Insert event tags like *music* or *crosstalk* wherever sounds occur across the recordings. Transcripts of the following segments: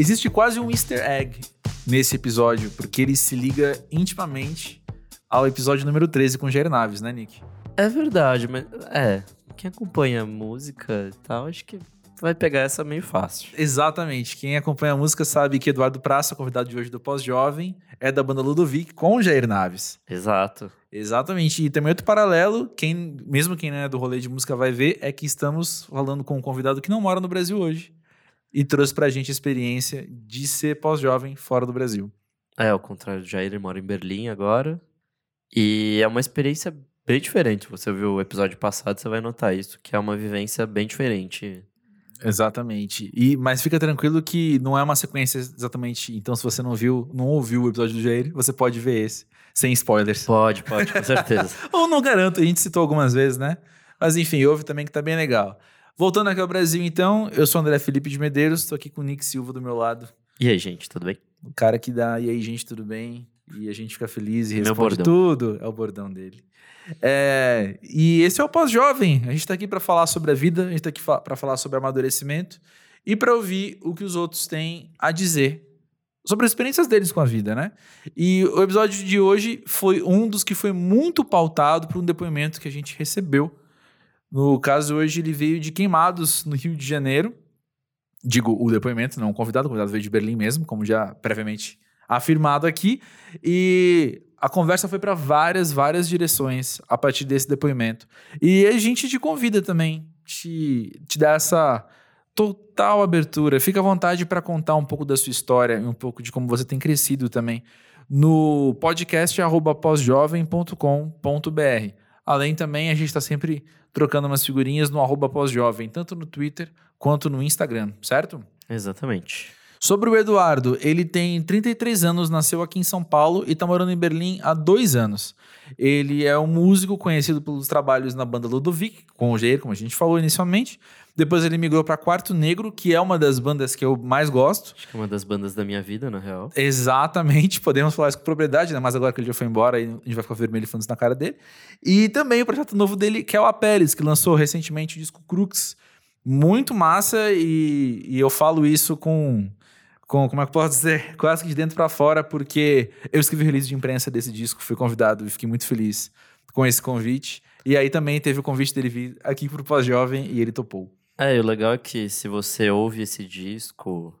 Existe quase um easter egg nesse episódio, porque ele se liga intimamente ao episódio número 13 com Jair Naves, né, Nick? É verdade, mas é. Quem acompanha música e tal, acho que vai pegar essa meio fácil. Exatamente. Quem acompanha a música sabe que Eduardo Praça, convidado de hoje do Pós-Jovem, é da banda Ludovic com Jair Naves. Exato. Exatamente. E também outro paralelo, quem, mesmo quem não é do rolê de música vai ver, é que estamos falando com um convidado que não mora no Brasil hoje e trouxe pra gente a experiência de ser pós-jovem fora do Brasil. É, ao contrário do Jair, ele mora em Berlim agora. E é uma experiência bem diferente. Você viu o episódio passado, você vai notar isso, que é uma vivência bem diferente. Exatamente. E, mas fica tranquilo que não é uma sequência exatamente. Então, se você não viu, não ouviu o episódio do Jair, você pode ver esse, sem spoilers. Pode, pode, com certeza. *laughs* Ou não garanto, a gente citou algumas vezes, né? Mas enfim, houve também que tá bem legal. Voltando aqui ao Brasil, então, eu sou André Felipe de Medeiros, tô aqui com o Nick Silva do meu lado. E aí, gente, tudo bem? O cara que dá, e aí, gente, tudo bem? E a gente fica feliz e responde tudo. É o bordão dele. É, e esse é o Pós-Jovem. A gente tá aqui para falar sobre a vida, a gente tá aqui fa para falar sobre amadurecimento e para ouvir o que os outros têm a dizer sobre as experiências deles com a vida, né? E o episódio de hoje foi um dos que foi muito pautado por um depoimento que a gente recebeu. No caso, hoje ele veio de Queimados, no Rio de Janeiro. Digo, o depoimento, não o convidado, o convidado veio de Berlim mesmo, como já previamente afirmado aqui. E a conversa foi para várias, várias direções a partir desse depoimento. E a gente te convida também, te, te dá essa total abertura. Fica à vontade para contar um pouco da sua história e um pouco de como você tem crescido também no podcast arroba. Além também, a gente está sempre trocando umas figurinhas no arroba pós-jovem, tanto no Twitter quanto no Instagram, certo? Exatamente. Sobre o Eduardo, ele tem 33 anos, nasceu aqui em São Paulo e está morando em Berlim há dois anos. Ele é um músico conhecido pelos trabalhos na banda Ludovic, com o Jair, como a gente falou inicialmente. Depois ele migrou para Quarto Negro, que é uma das bandas que eu mais gosto. Acho que é uma das bandas da minha vida, na real. Exatamente, *laughs* podemos falar isso com propriedade, né? mas agora que ele já foi embora, a gente vai ficar vermelho falando isso na cara dele. E também o projeto novo dele, que é o Apeles, que lançou recentemente o disco Crux. Muito massa, e, e eu falo isso com com, como é que eu posso dizer, *laughs* quase que de dentro para fora, porque eu escrevi o release de imprensa desse disco, fui convidado e fiquei muito feliz com esse convite. E aí também teve o convite dele vir aqui pro Pós-Jovem e ele topou. É, e o legal é que se você ouve esse disco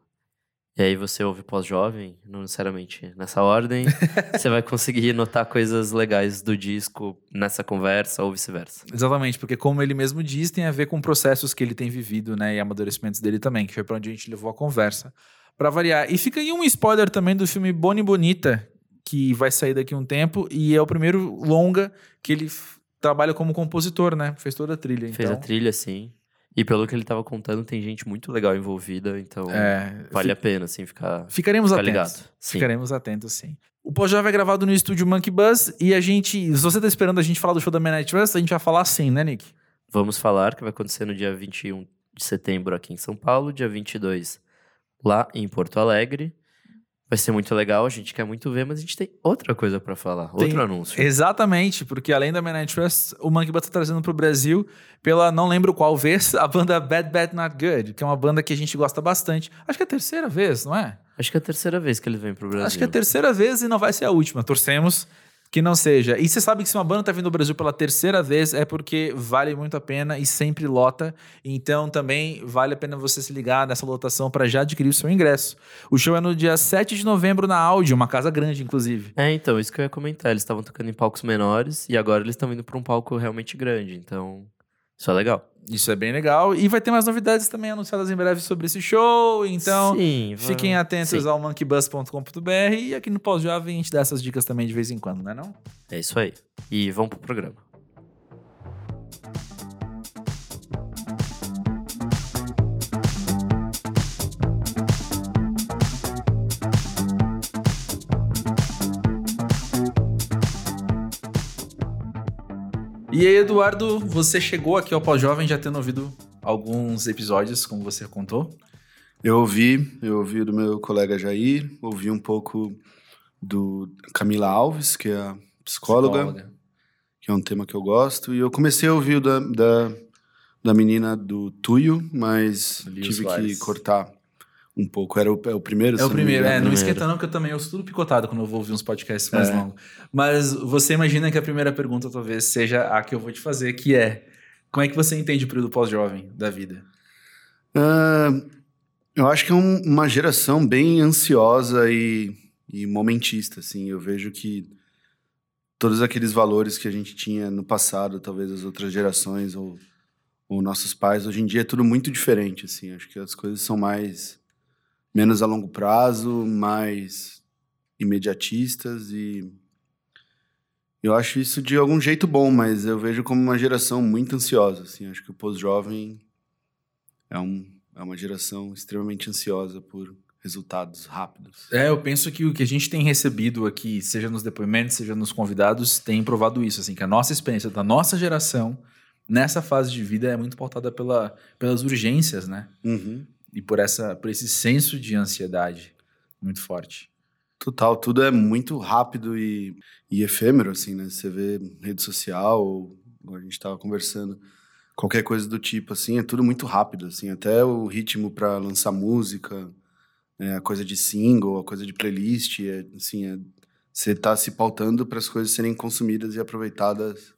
e aí você ouve pós-jovem, não necessariamente nessa ordem, *laughs* você vai conseguir notar coisas legais do disco nessa conversa ou vice-versa. Exatamente, porque como ele mesmo diz, tem a ver com processos que ele tem vivido, né, e amadurecimentos dele também, que foi para onde a gente levou a conversa. Para variar. E fica aí um spoiler também do filme Bonnie Bonita, que vai sair daqui a um tempo, e é o primeiro longa que ele trabalha como compositor, né? Fez toda a trilha. Fez a então, trilha, sim. E pelo que ele tava contando, tem gente muito legal envolvida, então É, vale a pena, assim, ficar, Ficaremos ficar atentos. ligado. Sim. Ficaremos atentos, sim. O Pós-Jovem é gravado no estúdio Monkey Buzz e a gente. Se você tá esperando a gente falar do show da Midnight Trust, a gente vai falar sim, né, Nick? Vamos falar que vai acontecer no dia 21 de setembro aqui em São Paulo, dia 22 lá em Porto Alegre. Vai ser muito legal, a gente quer muito ver, mas a gente tem outra coisa pra falar, Tem- outro anúncio. Exatamente, porque além da Midnight Trust, o Monkey Buzz tá trazendo pro Brasil, pela não lembro qual vez, *laughs* a banda Bad Bad Not Good, que é uma banda que a gente gosta bastante. Acho que é a terceira vez, não é? Acho que é a terceira vez que ele vem pro Brasil. Acho que é a terceira vez e não vai ser a última. Torcemos que não seja. E você sabe que se uma banda tá vindo ao Brasil pela terceira vez é porque vale muito a pena e sempre lota. Então também vale a pena você se ligar nessa lotação para já adquirir o seu ingresso. O show é no dia 7 de novembro na Áudio, uma casa grande, inclusive. É, então, isso que eu ia comentar. Eles estavam tocando em palcos menores e agora eles estão indo pra um palco realmente grande. Então, isso é legal. Isso é bem legal. E vai ter mais novidades também anunciadas em breve sobre esse show. Então. Sim, Fiquem atentos Sim, ao monkeybus.com.br e aqui no Pós-Jovem a gente dá essas dicas também de vez em quando, não é não? É isso aí. E vamos pro programa. E aí, Eduardo, você chegou aqui ao Pós-Jovem já tendo ouvido alguns episódios, como você contou. Eu ouvi, eu ouvi do meu colega Jair, ouvi um pouco do Camila Alves, que é a psicóloga, que é um tema que eu gosto, e eu comecei a ouvir o da, da, da menina do Tuyo, mas tive Soares. que cortar um pouco. Era o, é o primeiro? É o primeiro, é. Não primeiro. esquenta não, que eu também ouço tudo picotado quando eu vou ouvir uns podcasts mais É. longos. Mas você imagina que a primeira pergunta talvez seja a que eu vou te fazer, que é... Como é que você entende o período pós-jovem da vida? Ah, eu acho que é um- uma geração bem ansiosa e, e momentista, assim. Eu vejo que todos aqueles valores que a gente tinha no passado, talvez as outras gerações ou, ou nossos pais, hoje em dia é tudo muito diferente, assim. Acho que as coisas são mais menos a longo prazo, mais imediatistas e eu acho isso de algum jeito bom, mas eu vejo como uma geração muito ansiosa, assim. Acho que o pós-jovem é, um, é uma geração extremamente ansiosa por resultados rápidos. É, eu penso que o que a gente tem recebido aqui, seja nos depoimentos, seja nos convidados, tem provado isso, assim, que a nossa experiência da nossa geração nessa fase de vida é muito pautada pela, pelas urgências, né? Uhum. E por, essa, por esse senso de ansiedade muito forte. Total, tudo é muito rápido e, e efêmero, assim, né? Você vê rede social, ou a gente estava conversando, qualquer coisa do tipo, assim, é tudo muito rápido, assim, até o ritmo para lançar música, né, a coisa de single, a coisa de playlist, é, assim, é, você tá se pautando para as coisas serem consumidas e aproveitadas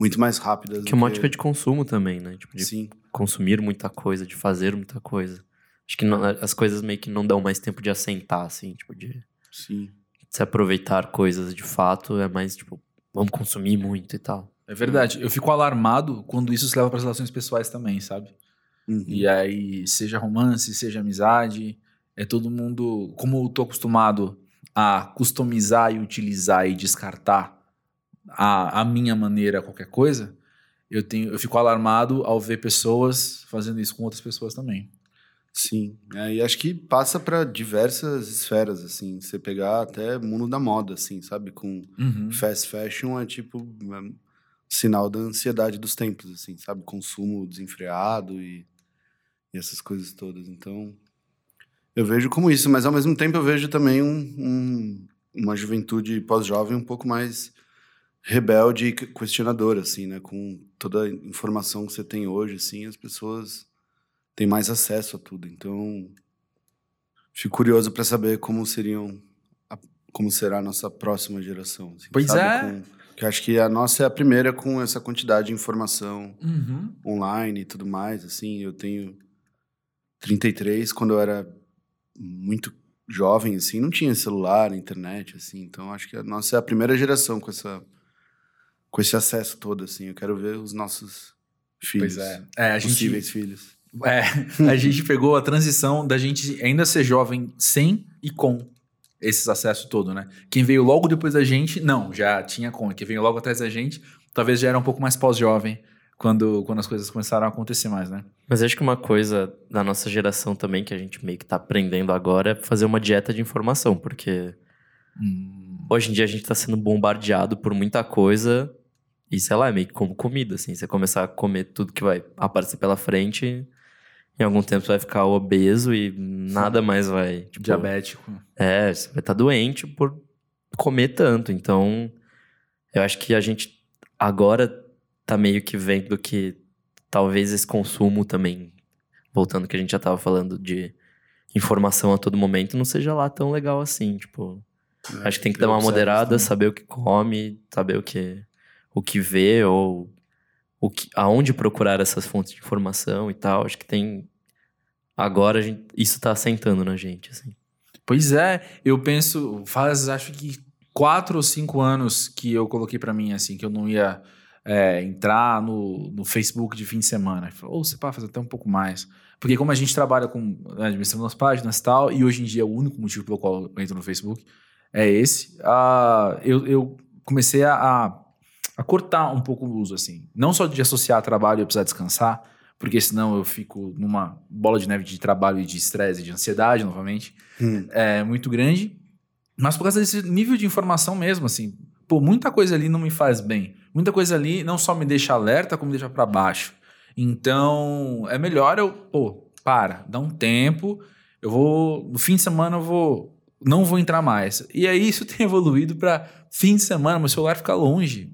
muito mais rápidas. Que é uma ótica de consumo também, né? Tipo, de Sim, consumir muita coisa, de fazer muita coisa. Acho que não- as coisas meio que não dão mais tempo de assentar, assim, tipo, de sim. se aproveitar coisas de fato, é mais, tipo, vamos consumir muito e tal. É verdade. Eu fico alarmado quando isso se leva para as relações pessoais também, sabe? Uhum. E aí, seja romance, seja amizade, é todo mundo. Como eu tô acostumado a customizar e utilizar e descartar a, a minha maneira qualquer coisa, eu, tenho, eu fico alarmado ao ver pessoas fazendo isso com outras pessoas também. Sim, é, e acho que passa para diversas esferas, assim, você pegar até mundo da moda, assim, sabe? Com Uhum. fast fashion é tipo é, sinal da ansiedade dos tempos, assim, sabe? Consumo desenfreado e, e essas coisas todas. Então, eu vejo como isso, mas ao mesmo tempo eu vejo também um, um- uma juventude pós-jovem um pouco mais rebelde e que- questionadora, assim, né? Com toda a informação que você tem hoje, assim, as pessoas têm mais acesso a tudo. Então, fico curioso para saber como seriam, a- como será a nossa próxima geração. assim, Pois sabe? é. Com- que acho que a nossa é a primeira com essa quantidade de informação Uhum. online e tudo mais, assim, eu tenho 33, quando eu era muito jovem, assim, não tinha celular, internet, assim, então acho que a nossa é a primeira geração com essa com esse acesso todo, assim, eu quero ver os nossos filhos, Pois é. É, a gente, possíveis filhos. É, *laughs* a gente pegou a transição da gente ainda ser jovem sem e com esses acessos todo, né? Quem veio logo depois da gente, não, já tinha com. Quem veio logo atrás da gente, talvez já era um pouco mais pós-jovem quando, quando as coisas começaram a acontecer mais, né? Mas acho que uma coisa da nossa geração também, que a gente meio que tá aprendendo agora, é fazer uma dieta de informação, porque hoje em dia a gente tá sendo bombardeado por muita coisa e, sei lá, é meio que como comida, assim. Você começar a comer tudo que vai aparecer pela frente, em algum tempo você vai ficar obeso e nada mais vai... Tipo, Diabético. É, você vai estar doente por comer tanto. Então, eu acho que a gente agora tá meio que vendo que talvez esse consumo também, voltando ao que a gente já tava falando de informação a todo momento, não seja lá tão legal assim. Tipo, É, acho que tem que dar uma moderada, também. saber o que come, saber o que, o que vê ou o que, aonde procurar essas fontes de informação e tal. Acho que tem. Agora gente, isso tá assentando na gente, assim. Pois é, eu penso, faz acho que quatro ou cinco anos que eu coloquei pra mim, assim, que eu não ia é, entrar no, no Facebook de fim de semana. Ou você pode fazer até um pouco mais. Porque como a gente trabalha com né, administrando as páginas e tal, e hoje em dia o único motivo pelo qual eu entro no Facebook é esse, ah, eu, eu comecei a, a, a cortar um pouco o uso, assim. Não só de associar trabalho e eu precisar descansar, porque senão eu fico numa bola de neve de trabalho e de estresse e de ansiedade novamente Hum, é muito grande, mas por causa desse nível de informação mesmo, assim, pô, muita coisa ali não me faz bem. Muita coisa ali não só me deixa alerta, como me deixa para baixo. Então, é melhor eu, pô, para, dá um tempo, eu vou, no fim de semana eu vou, não vou entrar mais. E aí isso *laughs* tem evoluído para fim de semana, meu celular fica longe.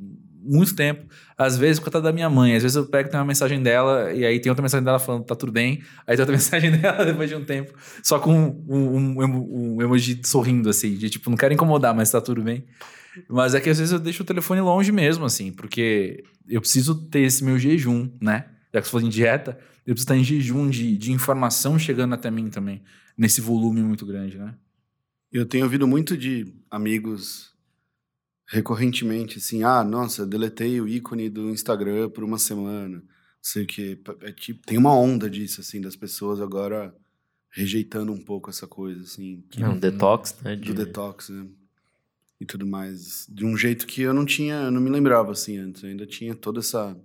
Muito tempo. Às vezes, por causa da minha mãe. Às vezes eu pego tem uma mensagem dela e aí tem outra mensagem dela falando tá tudo bem. Aí tem outra *laughs* mensagem dela depois de um tempo, só com um, um, um, emoji sorrindo, assim, de tipo, não quero incomodar, mas tá tudo bem. Mas é que às vezes eu deixo o telefone longe mesmo, assim, porque eu preciso ter esse meu jejum, né? Já que você falou em dieta, eu preciso estar em jejum de, de informação chegando até mim também, nesse volume muito grande, né? Eu tenho ouvido muito de amigos recorrentemente, assim, ah, nossa, deletei o ícone do Instagram por uma semana, não sei o que. É, tipo, tem uma onda disso, assim, das pessoas agora rejeitando um pouco essa coisa, assim. Que, é um detox, né? De... Do detox, né? E tudo mais. De um jeito que eu não tinha, não me lembrava, assim, antes. Eu ainda tinha toda essa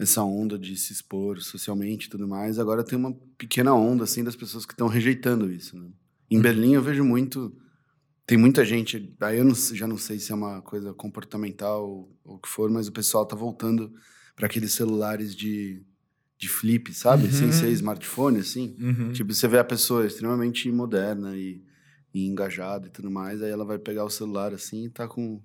essa onda de se expor socialmente e tudo mais. Agora tem uma pequena onda, assim, das pessoas que estão rejeitando isso, né? Em uhum. Berlim eu vejo muito tem muita gente, aí eu não, já não sei se é uma coisa comportamental ou, o que for, mas o pessoal tá voltando para aqueles celulares de, de flip, sabe? Uhum. Sem ser smartphone, assim. Uhum. Tipo, você vê a pessoa extremamente moderna e, e, engajada e tudo mais, aí ela vai pegar o celular assim e tá com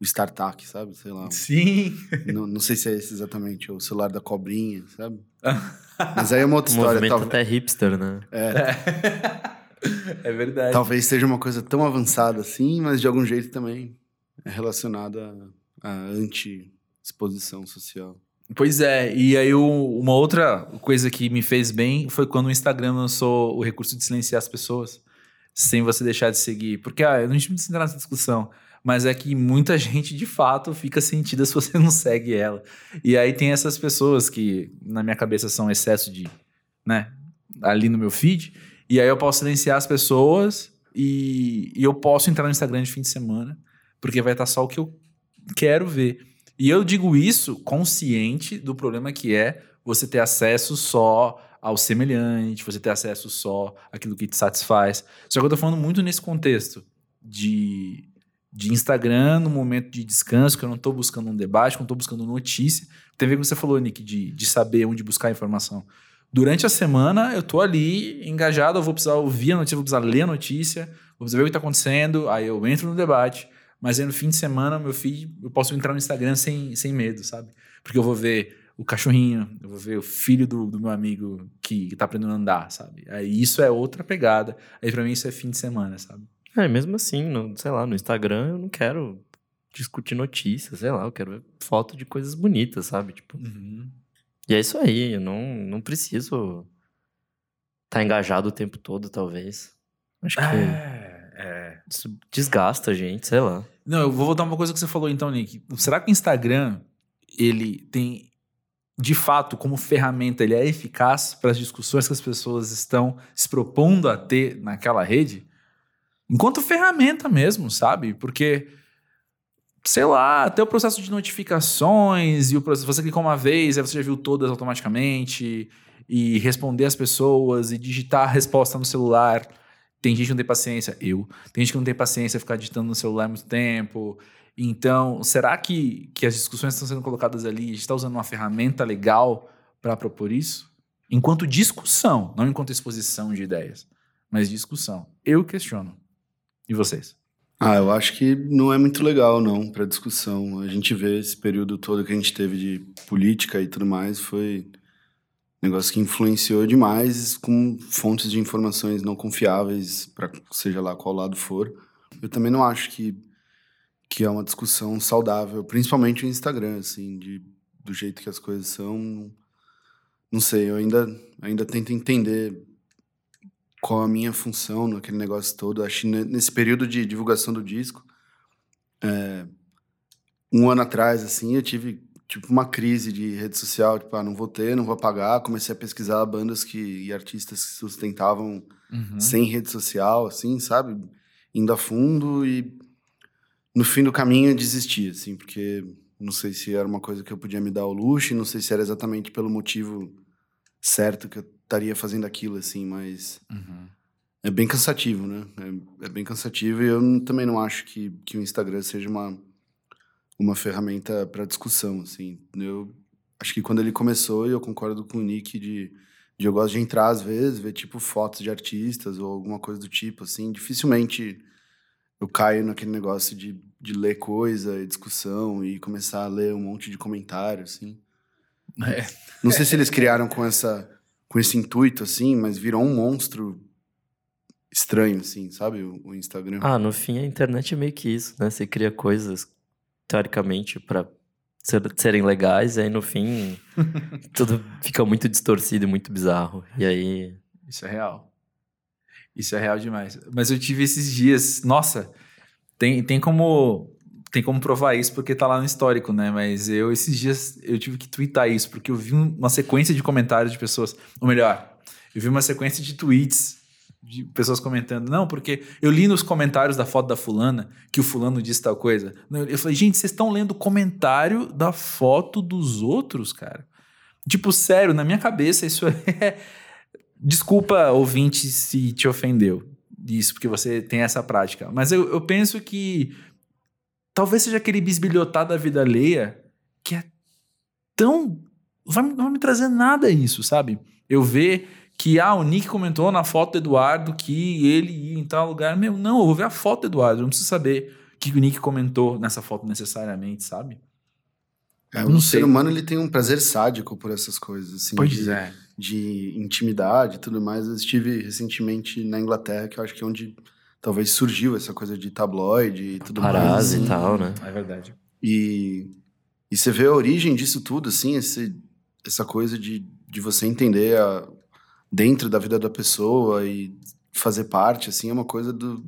o StarTAC, sabe? Sei lá. Sim! *laughs* Não, não sei se é esse exatamente, o celular da cobrinha, sabe? *laughs* mas aí é uma outra história. O movimento até hipster, né? É. é. *laughs* *laughs* É verdade. Talvez seja uma coisa tão avançada assim, mas de algum jeito também é relacionada à anti-exposição social. Pois é, e aí uma outra coisa que me fez bem foi quando o Instagram lançou o recurso de silenciar as pessoas, sem você deixar de seguir. Porque ah, a gente não entrar nessa discussão, mas é que muita *laughs* gente de fato fica sentida se você *laughs* não segue ela. E aí tem essas pessoas que na minha cabeça são excesso de, né, ali no meu feed, e aí eu posso silenciar as pessoas e, e eu posso entrar no Instagram de fim de semana, porque vai estar só o que eu quero ver. E eu digo isso consciente do problema que é você ter acesso só ao semelhante, você ter acesso só àquilo que te satisfaz. Só que eu tô falando muito nesse contexto de, de Instagram, no momento de descanso, que eu não tô buscando um debate, que eu não tô buscando notícia. Tem a ver com o que você falou, Nick, de, de saber onde buscar informação. Durante a semana, eu tô ali engajado, eu vou precisar ouvir a notícia, vou precisar ler a notícia, vou precisar ver o que está acontecendo, aí eu entro no debate. Mas aí no fim de semana, meu filho, eu posso entrar no Instagram sem, sem medo, sabe? Porque eu vou ver o cachorrinho, eu vou ver o filho do, do meu amigo que, que tá aprendendo a andar, sabe? Aí isso é outra pegada. Aí para mim isso é fim de semana, sabe? É, mesmo assim, no, sei lá, no Instagram eu não quero discutir notícias, sei lá, eu quero ver foto de coisas bonitas, sabe? Tipo, uhum. E é isso aí, eu não, não preciso estar tá engajado o tempo todo, talvez. Acho que é, é. isso desgasta a gente, sei lá. Não, eu vou voltar uma coisa que você falou então, Nick. Será que o Instagram, ele tem, de fato, como ferramenta, ele é eficaz para as discussões que as pessoas estão se propondo a ter naquela rede? Enquanto ferramenta mesmo, sabe? Porque sei lá, até o processo de notificações e o processo, você clicou uma vez, aí você já viu todas automaticamente e responder as pessoas e digitar a resposta no celular. Tem gente que não tem paciência, eu. Tem gente que não tem paciência ficar digitando no celular muito tempo. Então, será que, que as discussões estão sendo colocadas ali, a gente está usando uma ferramenta legal para propor isso? Enquanto discussão, não enquanto exposição de ideias, mas discussão. Eu questiono. E vocês? Ah, eu acho que não é muito legal, não, para discussão. A gente vê esse período todo que a gente teve de política e tudo mais, foi um negócio que influenciou demais com fontes de informações não confiáveis, para seja lá qual lado for. Eu também não acho que, que é uma discussão saudável, principalmente o Instagram, assim, de, do jeito que as coisas são. Não sei, eu ainda, ainda tento entender qual a minha função naquele negócio todo. Acho que nesse período de divulgação do disco, é, um ano atrás, assim, eu tive tipo uma crise de rede social, tipo, ah, não vou ter, não vou pagar. Comecei a pesquisar bandas que, e artistas que sustentavam uhum. sem rede social, assim, sabe? Indo a fundo e no fim do caminho eu desisti, assim, porque não sei se era uma coisa que eu podia me dar ao luxo, não sei se era exatamente pelo motivo certo que eu estaria fazendo aquilo, assim, mas uhum. é bem cansativo, né? É, é, bem cansativo e eu também não acho que, que o Instagram seja uma, uma ferramenta para discussão, assim. Eu acho que quando ele começou, eu concordo com o Nick de, de eu gosto de entrar às vezes, ver tipo fotos de artistas ou alguma coisa do tipo, assim. Dificilmente eu caio naquele negócio de de ler coisa e discussão e começar a ler um monte de comentário, assim. *laughs* É. Não sei se eles criaram com essa com esse intuito, assim, mas virou um monstro estranho, assim, sabe? O, o Instagram. Ah, no fim a internet é meio que isso, né? Você cria coisas, teoricamente, pra ser- serem legais, e aí no fim *laughs* tudo fica muito distorcido e muito bizarro. E aí. Isso é real. Isso é real demais. Mas eu tive esses dias. Nossa, tem, tem como. Tem como provar isso porque tá lá no histórico, né? Mas eu, esses dias, eu tive que twittar isso, porque eu vi um- uma sequência de comentários de pessoas. Ou melhor, eu vi uma sequência de tweets de pessoas comentando. Não, porque eu li nos comentários da foto da fulana que o fulano disse tal coisa. Eu falei, gente, vocês estão lendo o comentário da foto dos outros, cara? Tipo, sério, na minha cabeça isso é. *laughs* Desculpa, ouvinte, se te ofendeu isso, porque você tem essa prática. Mas eu, eu penso que talvez seja aquele bisbilhotar da vida alheia que é tão. Vai, não vai me trazer nada isso, sabe? Eu ver que, ah, o Nick comentou na foto do Eduardo que ele ia em tal lugar. Meu, não, eu vou ver a foto do Eduardo, eu não preciso saber o que o Nick comentou nessa foto necessariamente, sabe? É, o ser humano ele tem um prazer sádico por essas coisas, assim. de, é. de intimidade e tudo mais. Eu estive recentemente na Inglaterra, que eu acho que é onde talvez surgiu essa coisa de tabloide e tudo mais. Paparazzi e tal, né? É verdade. E, e você vê a origem disso tudo, assim, esse, essa coisa de, de você entender a, dentro da vida da pessoa e fazer parte, assim, é uma coisa do,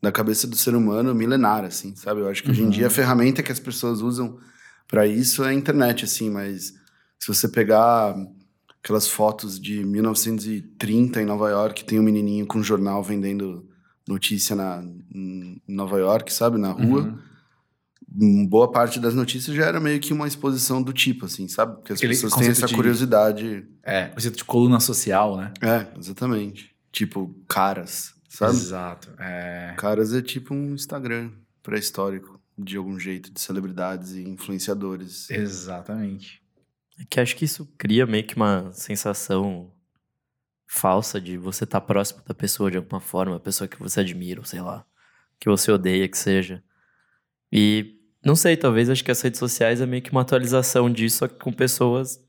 da cabeça do ser humano milenar, assim, sabe? Eu acho que hoje em Uhum. dia a ferramenta que as pessoas usam para isso é a internet, assim, mas se você pegar aquelas fotos de 1930 em Nova York, tem um menininho com um jornal vendendo notícia na, em Nova York, sabe? Na rua Uhum. Hum, boa parte das notícias já era meio que uma exposição do tipo, assim, sabe? Porque as Aquele pessoas têm essa de- curiosidade. É, conceito de coluna social, né? É, exatamente. Tipo, caras, sabe? Exato. É. Caras é tipo um Instagram pré-histórico, de algum jeito, de celebridades e influenciadores. Exatamente. É que acho que isso cria meio que uma sensação falsa de você estar próximo da pessoa de alguma forma, a pessoa que você admira, ou sei lá, que você odeia que seja. E não sei, talvez acho que as redes sociais é meio que uma atualização disso, só que com pessoas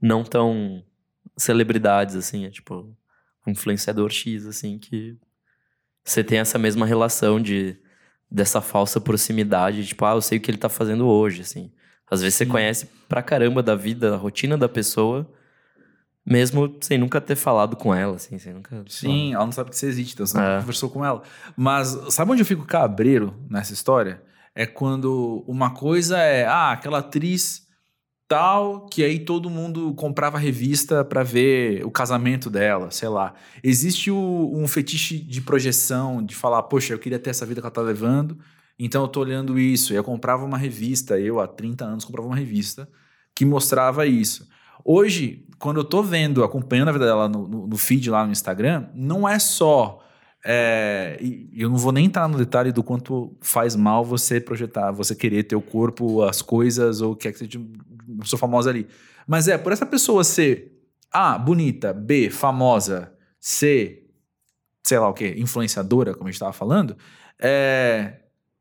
não tão celebridades, assim, é tipo um influenciador X, assim, que você tem essa mesma relação de dessa falsa proximidade, tipo, ah, eu sei o que ele tá fazendo hoje, assim. Às vezes você Sim. conhece pra caramba da vida, da rotina da pessoa, mesmo sem nunca ter falado com ela, assim, sem nunca... Sim, ela não sabe que você existe, então você É. conversou com ela. Mas sabe onde eu fico cabreiro nessa história? É quando uma coisa é, ah, aquela atriz tal, que aí todo mundo comprava revista pra ver o casamento dela, sei lá. Existe o- um fetiche de projeção, de falar, poxa, eu queria ter essa vida que ela tá levando, então eu tô olhando isso. E eu comprava uma revista, eu há 30 anos comprava uma revista que mostrava isso. Hoje, quando eu tô vendo, acompanhando a vida dela no, no- no feed lá no Instagram, não é só. é, eu não vou nem entrar no detalhe do quanto faz mal você projetar, você querer ter o corpo, as coisas, ou o que é que seja uma pessoa famosa ali. Mas é, por essa pessoa ser A, bonita, B, famosa, C, sei lá o que, influenciadora, como a gente estava falando, é,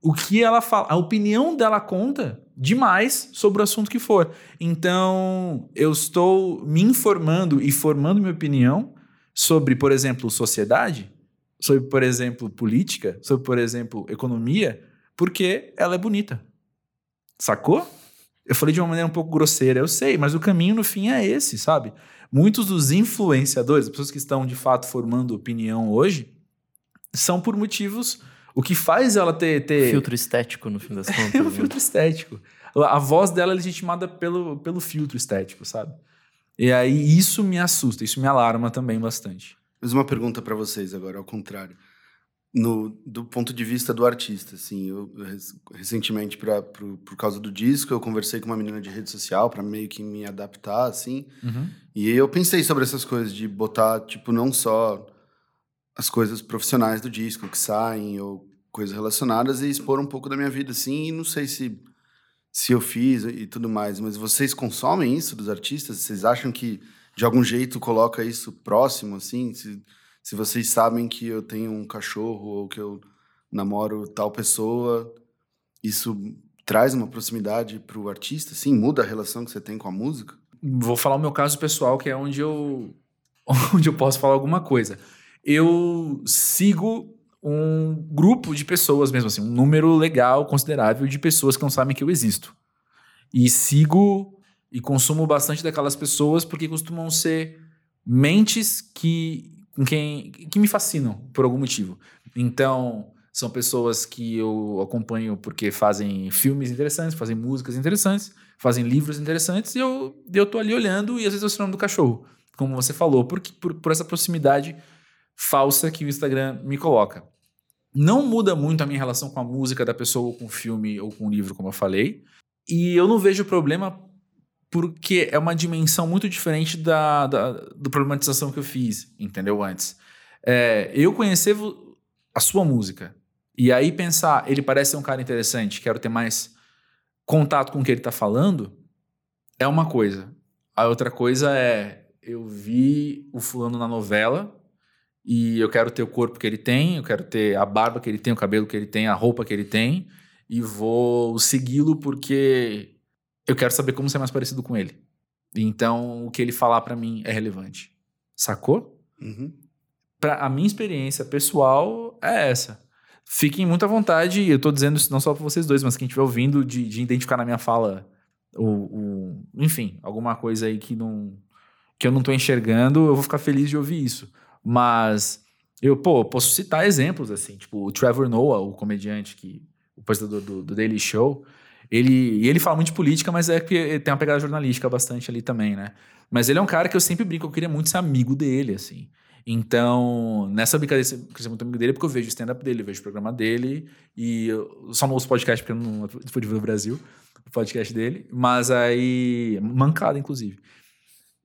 o que ela fala, a opinião dela conta demais sobre o assunto que for. Então, eu estou me informando e formando minha opinião sobre, por exemplo, sociedade, sobre, por exemplo, política, sobre, por exemplo, economia, porque ela é bonita. Sacou? Eu falei de uma maneira um pouco grosseira, eu sei, mas o caminho no fim é esse, sabe? Muitos dos influenciadores, as pessoas que estão de fato formando opinião hoje, são por motivos. O que faz ela ter. ter Filtro estético, no fim das *laughs* contas. é um né? filtro estético. A voz dela é legitimada pelo, pelo filtro estético, sabe? E aí isso me assusta, isso me alarma também bastante. Mas uma pergunta pra vocês agora, ao contrário. No, do ponto de vista do artista, assim, eu, eu rec- recentemente, pra, pro, por causa do disco, eu conversei com uma menina de rede social pra meio que me adaptar, assim, E eu pensei sobre essas coisas de botar, tipo, não só as coisas profissionais do disco que saem ou coisas relacionadas e expor um pouco da minha vida, assim. E não sei se, se eu fiz e tudo mais, mas vocês consomem isso dos artistas? Vocês acham que de algum jeito coloca isso próximo, assim? Se, se vocês sabem que eu tenho um cachorro ou que eu namoro tal pessoa, isso traz uma proximidade para o artista, sim, muda a relação que você tem com a música? Vou falar o meu caso pessoal, que é onde eu, *laughs* onde eu posso falar alguma coisa. Eu sigo um grupo de pessoas mesmo assim, um número legal, considerável de pessoas que não sabem que eu existo. E sigo e consumo bastante daquelas pessoas porque costumam ser mentes que com quem que me fascinam por algum motivo. Então, são pessoas que eu acompanho porque fazem filmes interessantes, fazem músicas interessantes, fazem livros interessantes, e eu, eu tô ali olhando e às vezes eu sei o nome do cachorro, como você falou, por, por, por essa proximidade falsa que o Instagram me coloca. Não muda muito a minha relação com a música da pessoa, ou com o filme, ou com o livro, como eu falei. E eu não vejo problema porque é uma dimensão muito diferente da, da, da problematização que eu fiz, entendeu? Antes. É, eu conhecer a sua música e aí pensar, ele parece ser um cara interessante, quero ter mais contato com o que ele está falando, é uma coisa. A outra coisa é, eu vi o fulano na novela e eu quero ter o corpo que ele tem, eu quero ter a barba que ele tem, o cabelo que ele tem, a roupa que ele tem e vou segui-lo porque eu quero saber como ser mais parecido com ele. Então, o que ele falar para mim é relevante. Sacou? Uhum. Pra, a minha experiência pessoal é essa. Fiquem muito à vontade, eu tô dizendo isso não só para vocês dois, mas quem estiver ouvindo, de, de, identificar na minha fala, o, o, enfim, alguma coisa aí que, não, que eu não tô enxergando, eu vou ficar feliz de ouvir isso. Mas eu, pô, posso citar exemplos, assim, tipo o Trevor Noah, o comediante, que, o apresentador do, do Daily Show, ele, ele fala muito de política, mas é que tem uma pegada jornalística bastante ali também, né? Mas ele é um cara que eu sempre brinco, eu queria muito ser amigo dele, assim. Então, nessa brincadeira, eu queria ser muito amigo dele porque eu vejo o stand-up dele, eu vejo o programa dele e eu só não ouço podcast porque eu não fui ver o Brasil, o podcast dele, mas aí, mancada, inclusive.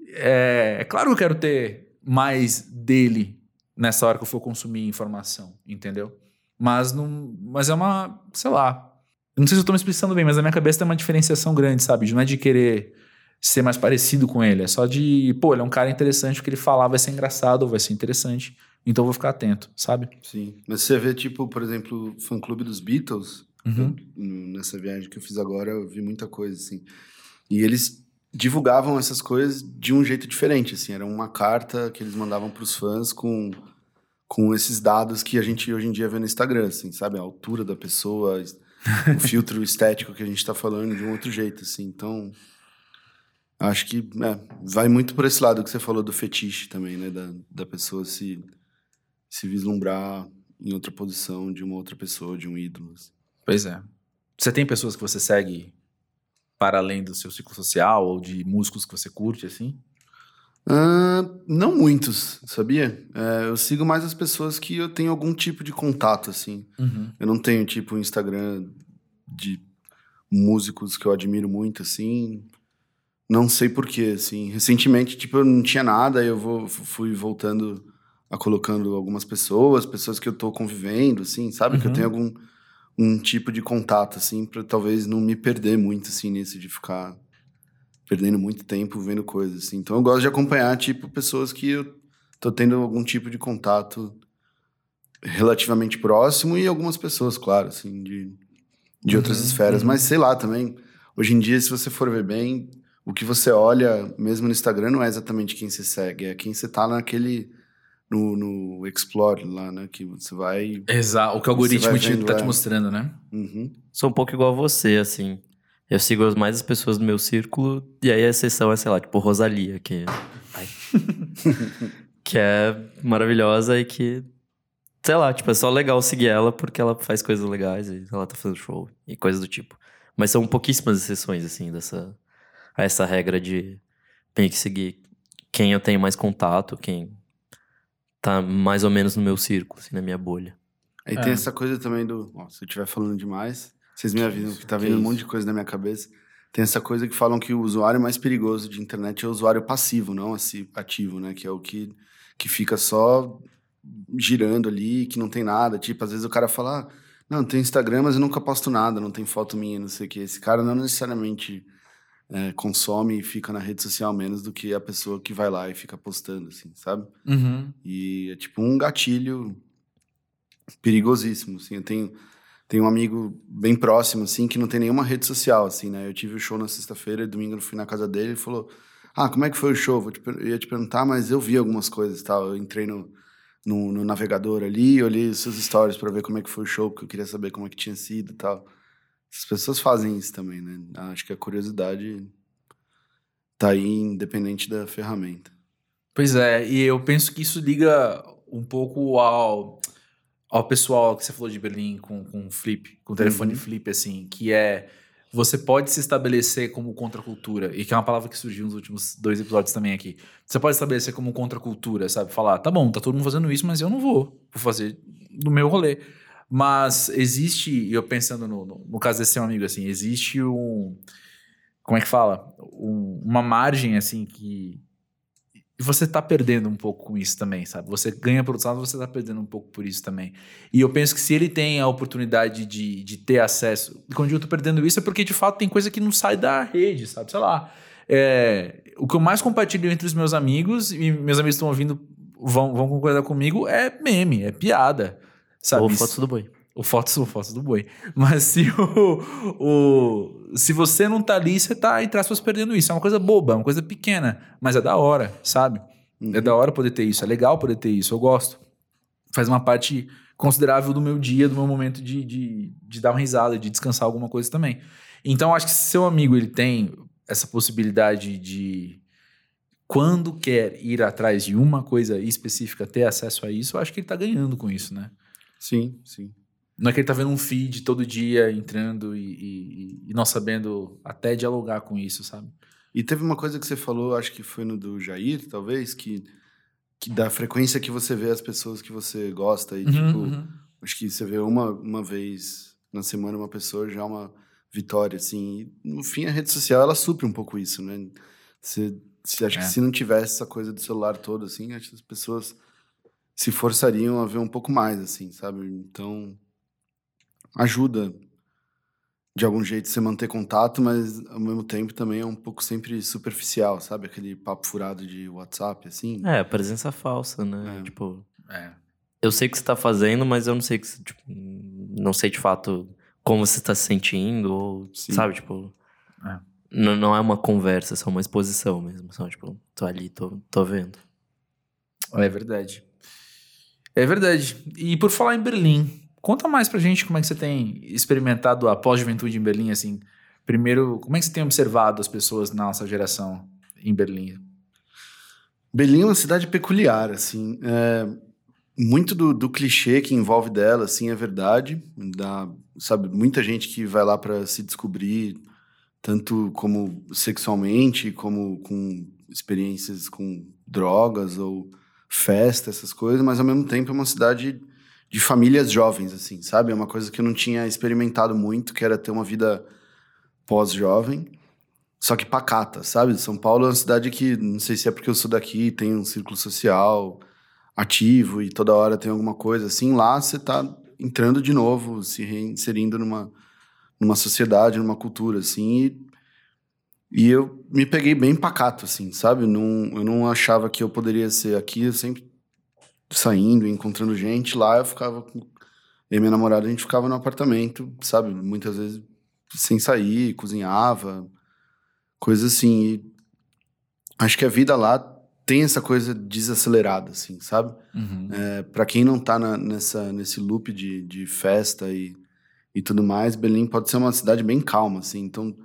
É, é claro que eu quero ter mais dele nessa hora que eu for consumir informação, entendeu? Mas não, mas é uma, sei lá, eu não sei se eu tô me explicando bem, mas na minha cabeça tem uma diferenciação grande, sabe? Não é de querer ser mais parecido com ele, é só de, pô, ele é um cara interessante, o que ele falar vai ser engraçado, vai ser interessante, então eu vou ficar atento, sabe? Sim. Mas você vê, tipo, por exemplo, o fã-clube dos Beatles, Uhum. nessa viagem que eu fiz agora, eu vi muita coisa, assim. E eles divulgavam essas coisas de um jeito diferente, assim. Era uma carta que eles mandavam para os fãs com, com esses dados que a gente hoje em dia vê no Instagram, assim, sabe? A altura da pessoa, *laughs* o filtro estético que a gente está falando de um outro jeito, assim. Então, acho que é, vai muito por esse lado que você falou do fetiche também, né? Da, da pessoa se, se vislumbrar em outra posição de uma outra pessoa, de um ídolo. assim. Pois é. Você tem pessoas que você segue para além do seu ciclo social ou de músicos que você curte, assim? Ah, não muitos, sabia? É, eu sigo mais as pessoas que eu tenho algum tipo de contato, assim. Uhum. Eu não tenho, tipo, um Instagram de músicos que eu admiro muito, assim. Não sei porquê, assim. Recentemente, tipo, eu não tinha nada, eu vou, fui voltando a colocando algumas pessoas, pessoas que eu tô convivendo, assim, sabe? Que eu Uhum. tenho algum um tipo de contato, assim, pra talvez não me perder muito, assim, nisso de ficar perdendo muito tempo vendo coisas, assim. Então eu gosto de acompanhar, tipo, pessoas que eu tô tendo algum tipo de contato relativamente próximo e algumas pessoas, claro, assim, de, de outras Uhum, esferas. uhum. Mas sei lá também, hoje em dia, se você for ver bem, o que você olha, mesmo no Instagram, não é exatamente quem você segue, é quem você tá naquele. No, no Explore lá, né? Que você vai. Exato. O que o algoritmo te, vendo, tá te é. mostrando, né? Uhum. Sou um pouco igual a você, assim. Eu sigo as- mais as pessoas do meu círculo, e aí a exceção é, sei lá, tipo Rosalia, que. Ai. *laughs* que é maravilhosa e que. Sei lá, tipo, é só legal seguir ela porque ela faz coisas legais e ela tá fazendo show e coisas do tipo. Mas são pouquíssimas exceções, assim, dessa. A essa regra de meio que seguir quem eu tenho mais contato, quem tá mais ou menos no meu círculo, assim, na minha bolha. Aí É. tem essa coisa também do. ó, se eu estiver falando demais, vocês me avisam isso, que tá que vindo um monte de coisa na minha cabeça. Tem essa coisa que falam que o usuário mais perigoso de internet é o usuário passivo, não assim, ativo, né? Que é o que, que fica só girando ali, que não tem nada. Tipo, às vezes o cara fala, ah, não, tem Instagram, mas eu nunca posto nada, não tem foto minha, não sei o quê. Esse cara não necessariamente é, consome e fica na rede social menos do que a pessoa que vai lá e fica postando, assim, sabe? Uhum. E é tipo um gatilho perigosíssimo, assim. Eu tenho tem um amigo bem próximo, assim, que não tem nenhuma rede social, assim, né? Eu tive o show na sexta-feira e domingo eu fui na casa dele e falou: Ah, como é que foi o show? Vou te, eu ia te perguntar, mas eu vi algumas coisas e tal. Eu entrei no, no, no navegador ali, olhei suas stories para ver como é que foi o show, porque eu queria saber como é que tinha sido e tal. As pessoas fazem isso também, né? Acho que a curiosidade tá aí independente da ferramenta. Pois é, e eu penso que isso liga um pouco ao, ao pessoal que você falou de Berlim com, com flip, com telefone Uhum. flip, assim, que é você pode se estabelecer como contracultura, e que é uma palavra que surgiu nos últimos dois episódios também aqui. Você pode estabelecer como contracultura, sabe? Falar, tá bom, tá todo mundo fazendo isso, mas eu não vou. Vou fazer do meu rolê. Mas existe, eu pensando no, no, no caso desse seu amigo, assim, existe um. Como é que fala? Um- uma margem, assim, que. Você tá perdendo um pouco com isso também, sabe? Você ganha por outro lado, você tá perdendo um pouco por isso também. E eu penso que se ele tem a oportunidade de, de ter acesso. e Quando eu tô perdendo isso é porque de fato tem coisa que não sai da rede, sabe? Sei lá. É, o que eu mais compartilho entre os meus amigos, e meus amigos estão ouvindo, vão, vão concordar comigo, é meme, é piada. Sabe? Ou fotos do boi. o fotos, o fotos do boi. Mas se o, o- se você não tá ali, você tá, entre aspas, perdendo isso. É uma coisa boba, é uma coisa pequena, mas é da hora, sabe? É da hora poder ter isso, é legal poder ter isso, eu gosto. Faz uma parte considerável do meu dia, do meu momento de, de, de dar uma risada, de descansar alguma coisa também. Então, acho que se seu amigo ele tem essa possibilidade de, quando quer ir atrás de uma coisa específica, ter acesso a isso, eu acho que ele tá ganhando com isso, né? Sim, sim. Não é que ele tá vendo um feed todo dia entrando e, e- e não sabendo até dialogar com isso, sabe? E teve uma coisa que você falou, acho que foi no do Jair, talvez, que, que da frequência que você vê as pessoas que você gosta. E, tipo, Uhum. acho que você vê uma, uma vez na semana uma pessoa já é uma vitória, assim. E, no fim, a rede social, ela supre um pouco isso, né? Você, você acha É. que se não tivesse essa coisa do celular todo, assim, acho que as pessoas se forçariam a ver um pouco mais, assim, sabe? Então, ajuda de algum jeito você manter contato, mas ao mesmo tempo também é um pouco sempre superficial, sabe? Aquele papo furado de WhatsApp, assim. É, presença falsa, né? É. Tipo, É. eu sei o que você tá fazendo, mas eu não sei que você, tipo, não sei de fato como você tá se sentindo, ou, Sim. sabe, tipo. É. Não, não é uma conversa, é só uma exposição mesmo. Só, tipo, tô ali, tô, tô vendo. É verdade. É verdade. E por falar em Berlim, conta mais pra gente como é que você tem experimentado a pós-juventude em Berlim, assim. Primeiro, como é que você tem observado as pessoas na nossa geração em Berlim? Berlim é uma cidade peculiar, assim. É, muito do, do clichê que envolve dela, assim, é verdade. Da, sabe, muita gente que vai lá para se descobrir, tanto como sexualmente, como com experiências com drogas ou festa, essas coisas, mas ao mesmo tempo é uma cidade de famílias jovens, assim, sabe? É uma coisa que eu não tinha experimentado muito, que era ter uma vida pós-jovem. Só que pacata, sabe? São Paulo é uma cidade que, não sei se é porque eu sou daqui, tem um círculo social ativo e toda hora tem alguma coisa assim. Lá você tá entrando de novo, se reinserindo numa, numa sociedade, numa cultura, assim. E, e eu me peguei bem pacato, assim, sabe? Não, eu não achava que eu poderia ser aqui, eu sempre saindo, encontrando gente. Lá eu ficava com. Eu e minha namorada, a gente ficava no apartamento, sabe? Muitas vezes sem sair, cozinhava coisa assim. E acho que a vida lá tem essa coisa desacelerada, assim, sabe? Uhum. É, para quem não tá na- nessa, nesse loop de, de festa e, e tudo mais, Berlim pode ser uma cidade bem calma, assim. Então,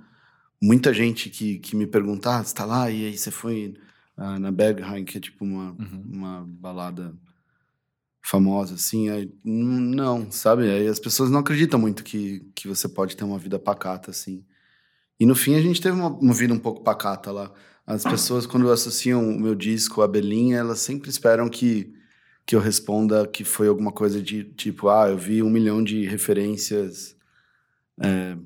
muita gente que, que me pergunta, ah, você tá lá? E aí você foi ah, na Berghain, que é tipo uma, Uhum. uma balada famosa, assim. Aí, "Hum, não, sabe? Aí as pessoas não acreditam muito que, que você pode ter uma vida pacata, assim. E no fim a gente teve uma, uma vida um pouco pacata lá. As pessoas, quando associam o meu disco a Berlim, elas sempre esperam que, que eu responda que foi alguma coisa de tipo, ah, eu vi um milhão de referências é,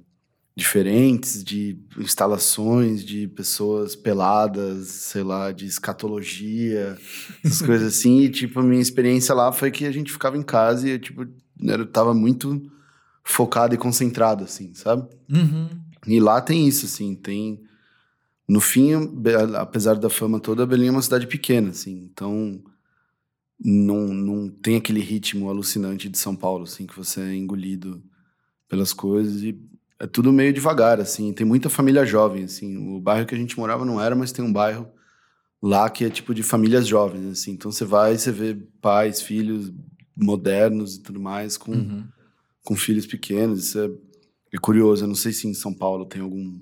diferentes, de instalações, de pessoas peladas, sei lá, de escatologia, essas *laughs* coisas assim. E, tipo, a minha experiência lá foi que a gente ficava em casa e, eu, tipo, eu tava muito focado e concentrado, assim, sabe? Uhum. E lá tem isso, assim, tem... No fim, apesar da fama toda, Belém é uma cidade pequena, assim, então não, não tem aquele ritmo alucinante de São Paulo, assim, que você é engolido pelas coisas e é tudo meio devagar, assim. Tem muita família jovem, assim. O bairro que a gente morava não era, mas tem um bairro lá que é tipo de famílias jovens, assim. Então você vai e você vê pais, filhos modernos e tudo mais com, Uhum. com filhos pequenos. Isso é, é curioso. Eu não sei se em São Paulo tem algum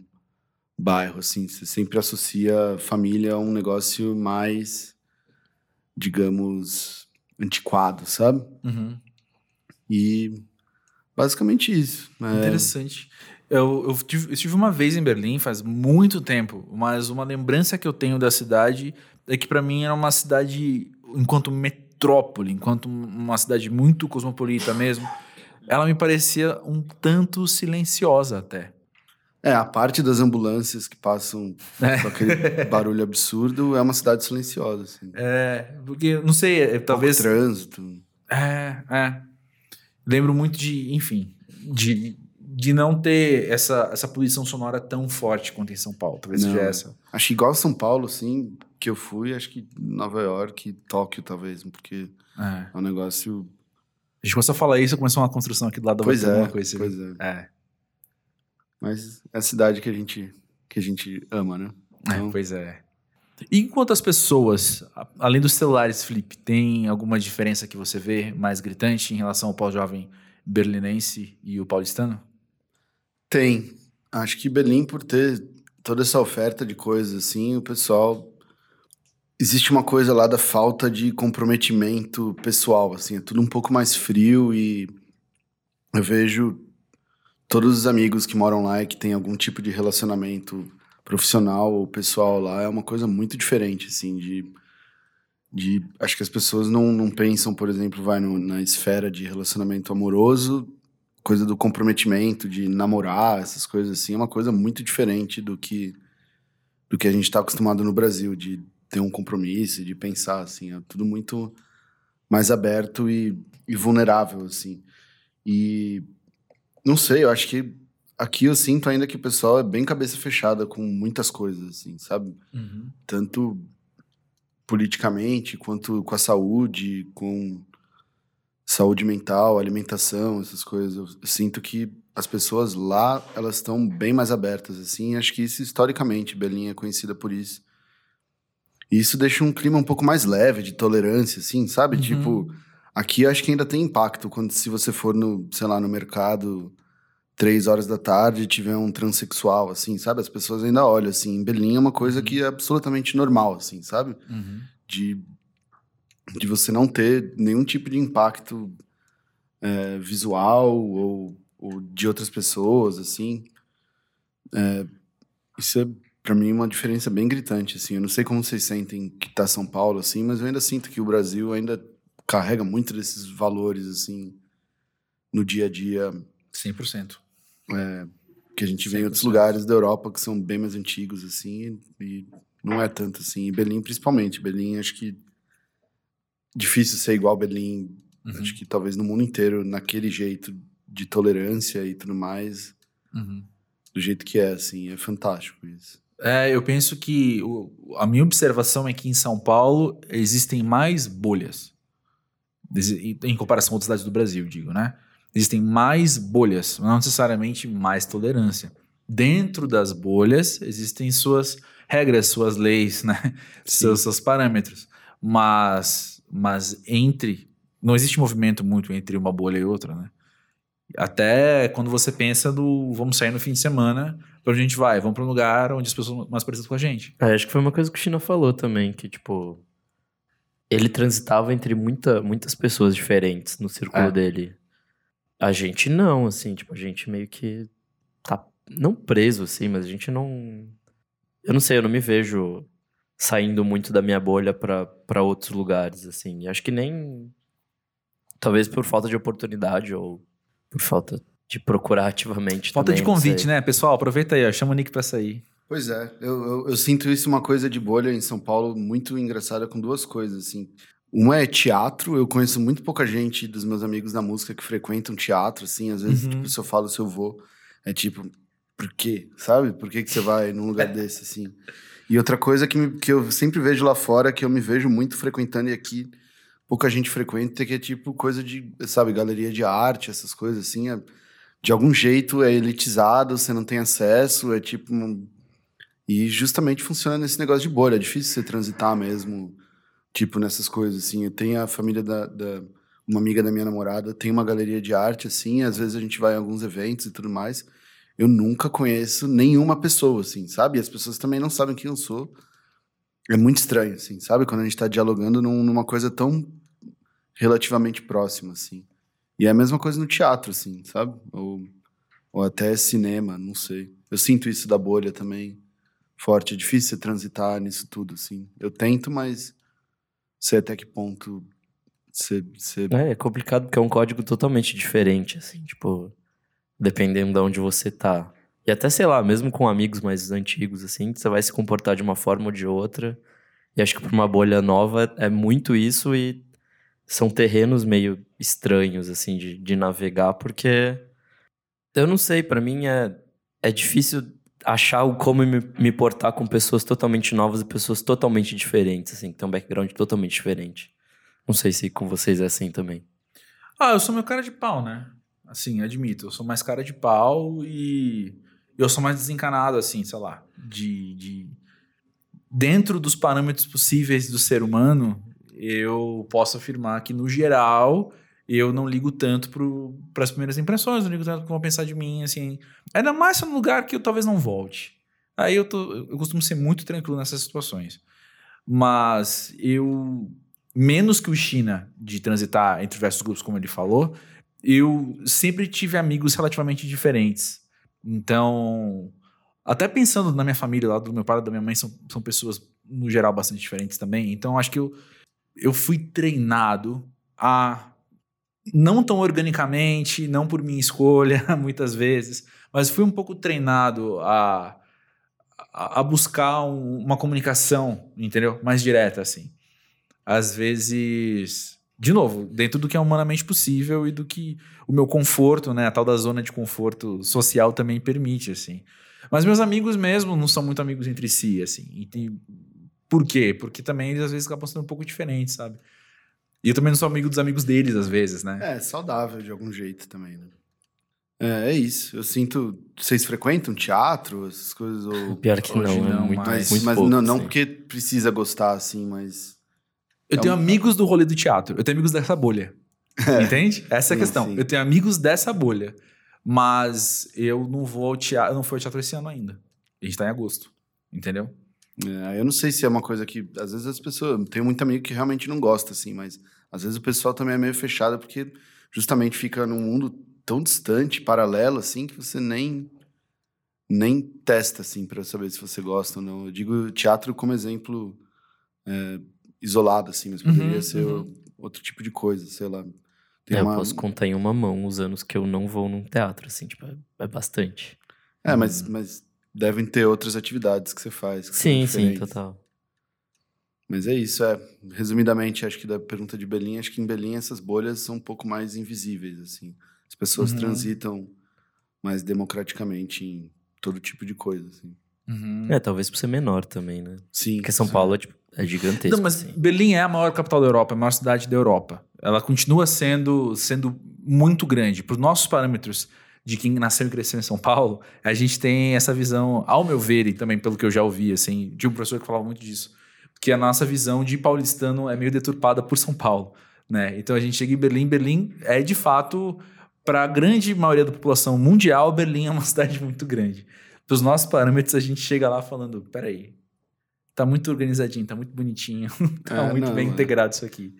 bairro, assim. Você sempre associa família a um negócio mais, digamos, antiquado, sabe? Uhum. E basicamente isso. É, Interessante. Eu, eu, tive, eu estive uma vez em Berlim faz muito tempo, mas uma lembrança que eu tenho da cidade é que para mim era uma cidade, enquanto metrópole, enquanto uma cidade muito cosmopolita mesmo, ela me parecia um tanto silenciosa até. É, a parte das ambulâncias que passam É. com aquele *laughs* barulho absurdo é uma cidade silenciosa, assim. É, porque, não sei, é, talvez... Pouco trânsito. É, é. Lembro muito de, enfim, de, de não ter essa, essa poluição sonora tão forte quanto em São Paulo. Talvez Não. seja essa. Acho que igual São Paulo, assim, que eu fui, acho que Nova York, Tóquio, talvez, porque É. é um negócio. A gente começou a falar isso, começou uma construção aqui do lado da Pois outra, é, coisa. pois é. É, Mas é a cidade que a gente, que a gente ama, né? é, Então, pois é. E enquanto as pessoas, além dos celulares, Felipe, tem alguma diferença que você vê mais gritante em relação ao pós-jovem berlinense e o paulistano? Tem. Acho que Berlim, por ter toda essa oferta de coisas, assim, o pessoal. Existe uma coisa lá da falta de comprometimento pessoal, assim, é tudo um pouco mais frio e eu vejo todos os amigos que moram lá e que têm algum tipo de relacionamento profissional ou pessoal lá, é uma coisa muito diferente, assim, de. de acho que as pessoas não, não pensam, por exemplo, vai no- na esfera de relacionamento amoroso coisa do comprometimento, de namorar, essas coisas assim, é uma coisa muito diferente do que do que a gente está acostumado no Brasil, de ter um compromisso, de pensar assim, é tudo muito mais aberto e, e vulnerável assim. E não sei, eu acho que aqui eu sinto ainda que o pessoal é bem cabeça fechada com muitas coisas assim, sabe? tanto politicamente quanto com a saúde, com saúde mental, alimentação, essas coisas. Eu sinto que as pessoas lá, elas estão bem mais abertas, assim. Acho que isso, historicamente, Berlim é conhecida por isso. E isso deixa um clima um pouco mais leve, de tolerância, assim, sabe? Uhum. Tipo, aqui acho que ainda tem impacto quando se você for no, sei lá, no mercado três horas da tarde e tiver um transexual, assim, sabe? As pessoas ainda olham, assim. Em Berlim é uma coisa Uhum. que é absolutamente normal, assim, sabe? Uhum. de, de você não ter nenhum tipo de impacto é, visual ou, ou de outras pessoas, assim. É, isso é, para mim, uma diferença bem gritante, assim. Eu não sei como vocês sentem que tá São Paulo, assim, mas eu ainda sinto que o Brasil ainda carrega muito desses valores, assim, no dia a dia 100%. Que a gente vê em outros 100%. lugares da Europa que são bem mais antigos, assim, e não é tanto assim. E Berlim, principalmente. Berlim, acho que difícil ser igual Berlim, Uhum. acho que talvez no mundo inteiro, naquele jeito de tolerância e tudo mais, Uhum. do jeito que é, assim. É fantástico isso. É, eu penso que o- a minha observação é que em São Paulo existem mais bolhas. Em comparação a outras cidades do Brasil, digo, né? Existem mais bolhas, não necessariamente mais tolerância. Dentro das bolhas existem suas regras, suas leis, né? *laughs* Seus, seus parâmetros. Mas, mas entre. Não existe movimento muito entre uma bolha e outra, né? Até quando você pensa do vamos sair no fim de semana, pra onde a gente vai? Vamos pra um lugar onde as pessoas mais parecidas com a gente. É, acho que foi uma coisa que o China falou também, que, tipo, ele transitava entre muita, muitas pessoas diferentes no círculo É. dele. A gente não, assim, tipo, a gente meio que tá, não preso, assim, mas a gente não... Eu não sei, eu não me vejo saindo muito da minha bolha pra, pra outros lugares, assim. E acho que nem... Talvez por falta de oportunidade ou por falta de procurar ativamente Falta também, de convite, né? Pessoal, aproveita aí, ó, chama o Nick pra sair. Pois é, eu, eu, eu sinto isso uma coisa de bolha em São Paulo muito engraçada com duas coisas, assim. Uma é teatro, eu conheço muito pouca gente dos meus amigos da música que frequentam teatro, assim, às vezes, Uhum. tipo, se eu falo se eu vou, é tipo, por quê? Sabe? Por que, que você vai num lugar *laughs* desse, assim? E outra coisa que, me- que eu sempre vejo lá fora, que eu me vejo muito frequentando e aqui pouca gente frequenta, que é tipo coisa de, sabe, galeria de arte, essas coisas, assim, é- de algum jeito é elitizado, você não tem acesso, é tipo. um- E justamente funciona nesse negócio de bolha. É difícil você transitar mesmo, tipo, nessas coisas, assim. Tenho a família da, da- Uma amiga da minha namorada tem uma galeria de arte, assim, às vezes a gente vai em alguns eventos e tudo mais. Eu nunca conheço nenhuma pessoa, assim, sabe? E as pessoas também não sabem quem eu sou. É muito estranho, assim, sabe? Quando a gente tá dialogando num- numa coisa tão relativamente próxima, assim. E é a mesma coisa no teatro, assim, sabe? Ou, ou até cinema, não sei. Eu sinto isso da bolha também, forte. É difícil você transitar nisso tudo, assim. Eu tento, mas sei até que ponto você... você... É, é complicado porque é um código totalmente diferente, assim, tipo, dependendo de onde você tá. E até, sei lá, mesmo com amigos mais antigos, assim, você vai se comportar de uma forma ou de outra. E acho que pra uma bolha nova é muito isso e são terrenos meio estranhos, assim, de, de navegar, porque eu não sei, pra mim é, é difícil achar o como me, me portar com pessoas totalmente novas e pessoas totalmente diferentes, assim, que tem um background totalmente diferente. Não sei se com vocês é assim também. Ah, eu sou meu cara de pau, né? Assim, admito. Eu sou mais cara de pau e eu sou mais desencanado, assim, sei lá. De. de... Dentro dos parâmetros possíveis do ser humano, eu posso afirmar que, no geral, eu não ligo tanto para as primeiras impressões, não ligo tanto para vão pensar de mim, assim. Ainda mais se é um lugar que eu talvez não volte. Aí eu, tô, eu costumo ser muito tranquilo nessas situações. Mas eu menos que o China de transitar entre diversos grupos, como ele falou, eu sempre tive amigos relativamente diferentes. Então, até pensando na minha família, lá do meu pai e da minha mãe, são, são pessoas, no geral, bastante diferentes também. Então, acho que eu, eu fui treinado a, não tão organicamente, não por minha escolha, *laughs* muitas vezes, mas fui um pouco treinado a, a, buscar um- uma comunicação, entendeu? Mais direta, assim às vezes, de novo, dentro do que é humanamente possível e do que o meu conforto, né, a tal da zona de conforto social também permite, assim. Mas meus amigos mesmo não são muito amigos entre si, assim. E por quê? Porque também eles às vezes acabam sendo um pouco diferentes, sabe? E eu também não sou amigo dos amigos deles, às vezes, né? É, saudável de algum jeito também, né? É, é isso. Eu sinto... Vocês frequentam teatro, essas coisas? Ou... Pior que Hoje não, é não, muito, Mas, muito mas pouco, não, não assim. porque precisa gostar, assim, mas... Eu É tenho um- amigos do rolê do teatro, eu tenho amigos dessa bolha. *laughs* Entende? Essa é a questão. sim. Eu tenho amigos dessa bolha. Mas eu não vou ao teatro, eu não fui ao teatro esse ano ainda. A gente tá em agosto. Entendeu? É, eu não sei se é uma coisa que... Às vezes as pessoas... Tem muito amigo que realmente não gosta, assim, mas... Às vezes o pessoal também é meio fechado porque justamente fica num mundo tão distante, paralelo, assim, que você nem... Nem testa, assim, pra saber se você gosta ou não. Eu digo teatro como exemplo é, isolado, assim, mas poderia Uhum, ser uhum. outro tipo de coisa, sei lá. É, uma- Eu posso contar em uma mão os anos que eu não vou num teatro, assim, tipo, é, é bastante. É, mas, mas devem ter outras atividades que você faz. que Sim, sim, total. Mas é isso, é. Resumidamente, acho que da pergunta de Belém, acho que em Belém essas bolhas são um pouco mais invisíveis, assim. As pessoas Uhum. transitam mais democraticamente em todo tipo de coisa, assim. Uhum. É, talvez por ser menor também, né? Sim. Porque São sim. Paulo é, tipo, é gigantesco, Não, mas assim. Berlim é a maior capital da Europa, a maior cidade da Europa. Ela continua sendo, sendo muito grande. Para os nossos parâmetros de quem nasceu e cresceu em São Paulo, a gente tem essa visão, ao meu ver, e também pelo que eu já ouvi, assim, de um professor que falava muito disso, que a nossa visão de paulistano é meio deturpada por São Paulo. Né? Então a gente chega em Berlim, Berlim é de fato, para a grande maioria da população mundial, Berlim é uma *laughs* cidade muito grande. Para os nossos parâmetros, a gente chega lá falando: peraí, tá muito organizadinho, tá muito bonitinho, *laughs* tá É, muito não, bem é. integrado isso aqui.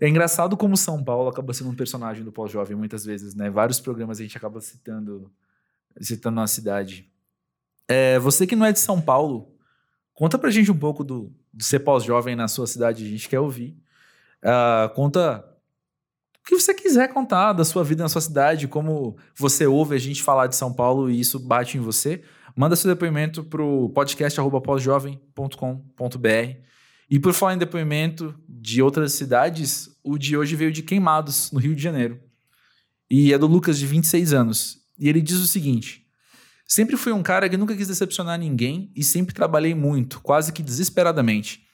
É engraçado como São Paulo acaba sendo um personagem do pós-jovem muitas vezes, né? Vários programas a gente acaba citando, citando a cidade. É, você que não é de São Paulo, conta pra gente um pouco do, do ser pós-jovem na sua cidade, a gente quer ouvir. Ah, conta o que você quiser contar da sua vida na sua cidade, como você ouve a gente falar de São Paulo e isso bate em você. Manda seu depoimento pro podcast.pós-jovem.com.br. E por falar em depoimento de outras cidades, o de hoje veio de Queimados, no Rio de Janeiro. E é do Lucas, de 26 anos. E ele diz o seguinte: Sempre fui um cara que nunca quis decepcionar ninguém e sempre trabalhei muito, quase que desesperadamente.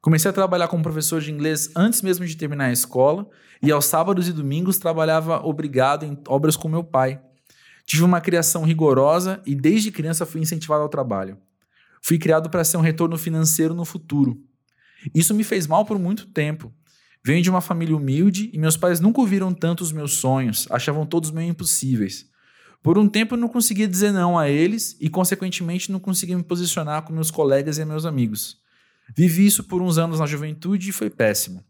Comecei a trabalhar como professor de inglês antes mesmo de terminar a escola e aos sábados e domingos trabalhava obrigado em obras com meu pai. Tive uma criação rigorosa e desde criança fui incentivado ao trabalho. Fui criado para ser um retorno financeiro no futuro. Isso me fez mal por muito tempo. Venho de uma família humilde e meus pais nunca ouviram tanto os meus sonhos, achavam todos meio impossíveis. Por um tempo eu não conseguia dizer não a eles e, consequentemente, não conseguia me posicionar com meus colegas e meus amigos. Vivi isso por uns anos na juventude e foi péssimo.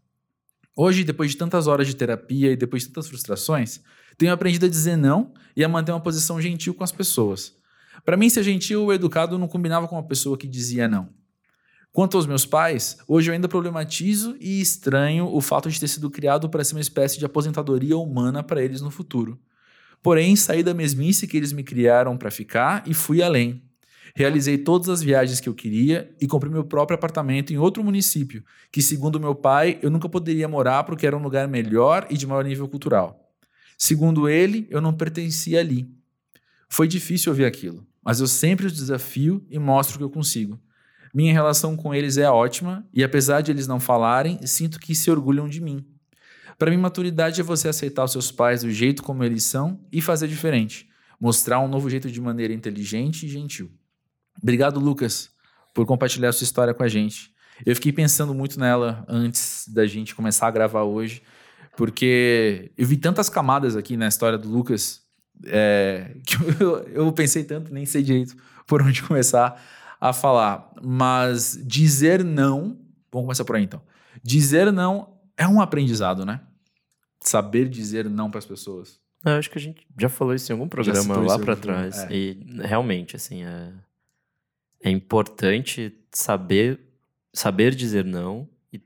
Hoje, depois de tantas horas de terapia e depois de tantas frustrações, tenho aprendido a dizer não e a manter uma posição gentil com as pessoas. Para mim, ser gentil ou educado não combinava com uma pessoa que dizia não. Quanto aos meus pais, hoje eu ainda problematizo e estranho o fato de ter sido criado para ser uma espécie de aposentadoria humana para eles no futuro. Porém, saí da mesmice que eles me criaram para ficar e fui além. Realizei todas as viagens que eu queria e comprei meu próprio apartamento em outro município, que, segundo meu pai, eu nunca poderia morar porque era um lugar melhor e de maior nível cultural. Segundo ele, eu não pertencia ali. Foi difícil ouvir aquilo, mas eu sempre os desafio e mostro que eu consigo. Minha relação com eles é ótima e, apesar de eles não falarem, sinto que se orgulham de mim. Para mim, maturidade é você aceitar os seus pais do jeito como eles são e fazer diferente. Mostrar um novo jeito de maneira inteligente e gentil. Obrigado, Lucas, por compartilhar sua história com a gente. Eu fiquei pensando muito nela antes da gente começar a gravar hoje, porque eu vi tantas camadas aqui na história do Lucas é, *laughs* que eu, eu pensei tanto, nem sei direito por onde começar a falar. Mas dizer não, vamos começar por aí então. Dizer não é um aprendizado, né? Saber dizer não para as pessoas. Eu acho que a gente já falou isso em algum programa lá para trás. É. E realmente, assim, é, é importante saber, saber dizer não e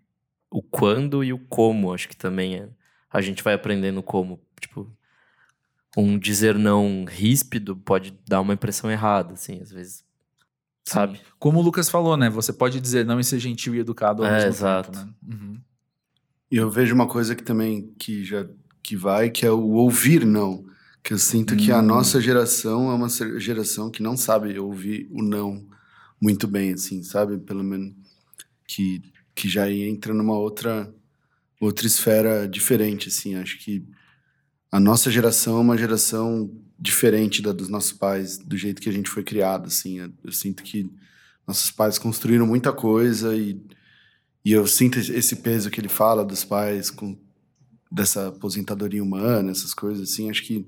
o quando e o como. Acho que também é, a gente vai aprendendo como. Tipo, um dizer não ríspido pode dar uma impressão errada, assim, às vezes sabe? Como o Lucas falou, né? Você pode dizer não e ser gentil e educado ao é, mesmo exato. tempo, né? Uhum. E eu vejo uma coisa que também que já que vai, que é o ouvir não. Que eu sinto hum. que a hum. nossa geração é uma geração que não sabe ouvir o não muito bem, assim, sabe? Pelo menos que, que já entra numa outra outra esfera diferente, assim. Acho que a nossa geração é uma geração diferente da dos nossos pais, do jeito que a gente foi criado, assim. Eu sinto que nossos pais construíram muita coisa e, e eu sinto esse peso que ele fala dos pais com dessa aposentadoria humana, essas coisas, assim. Acho que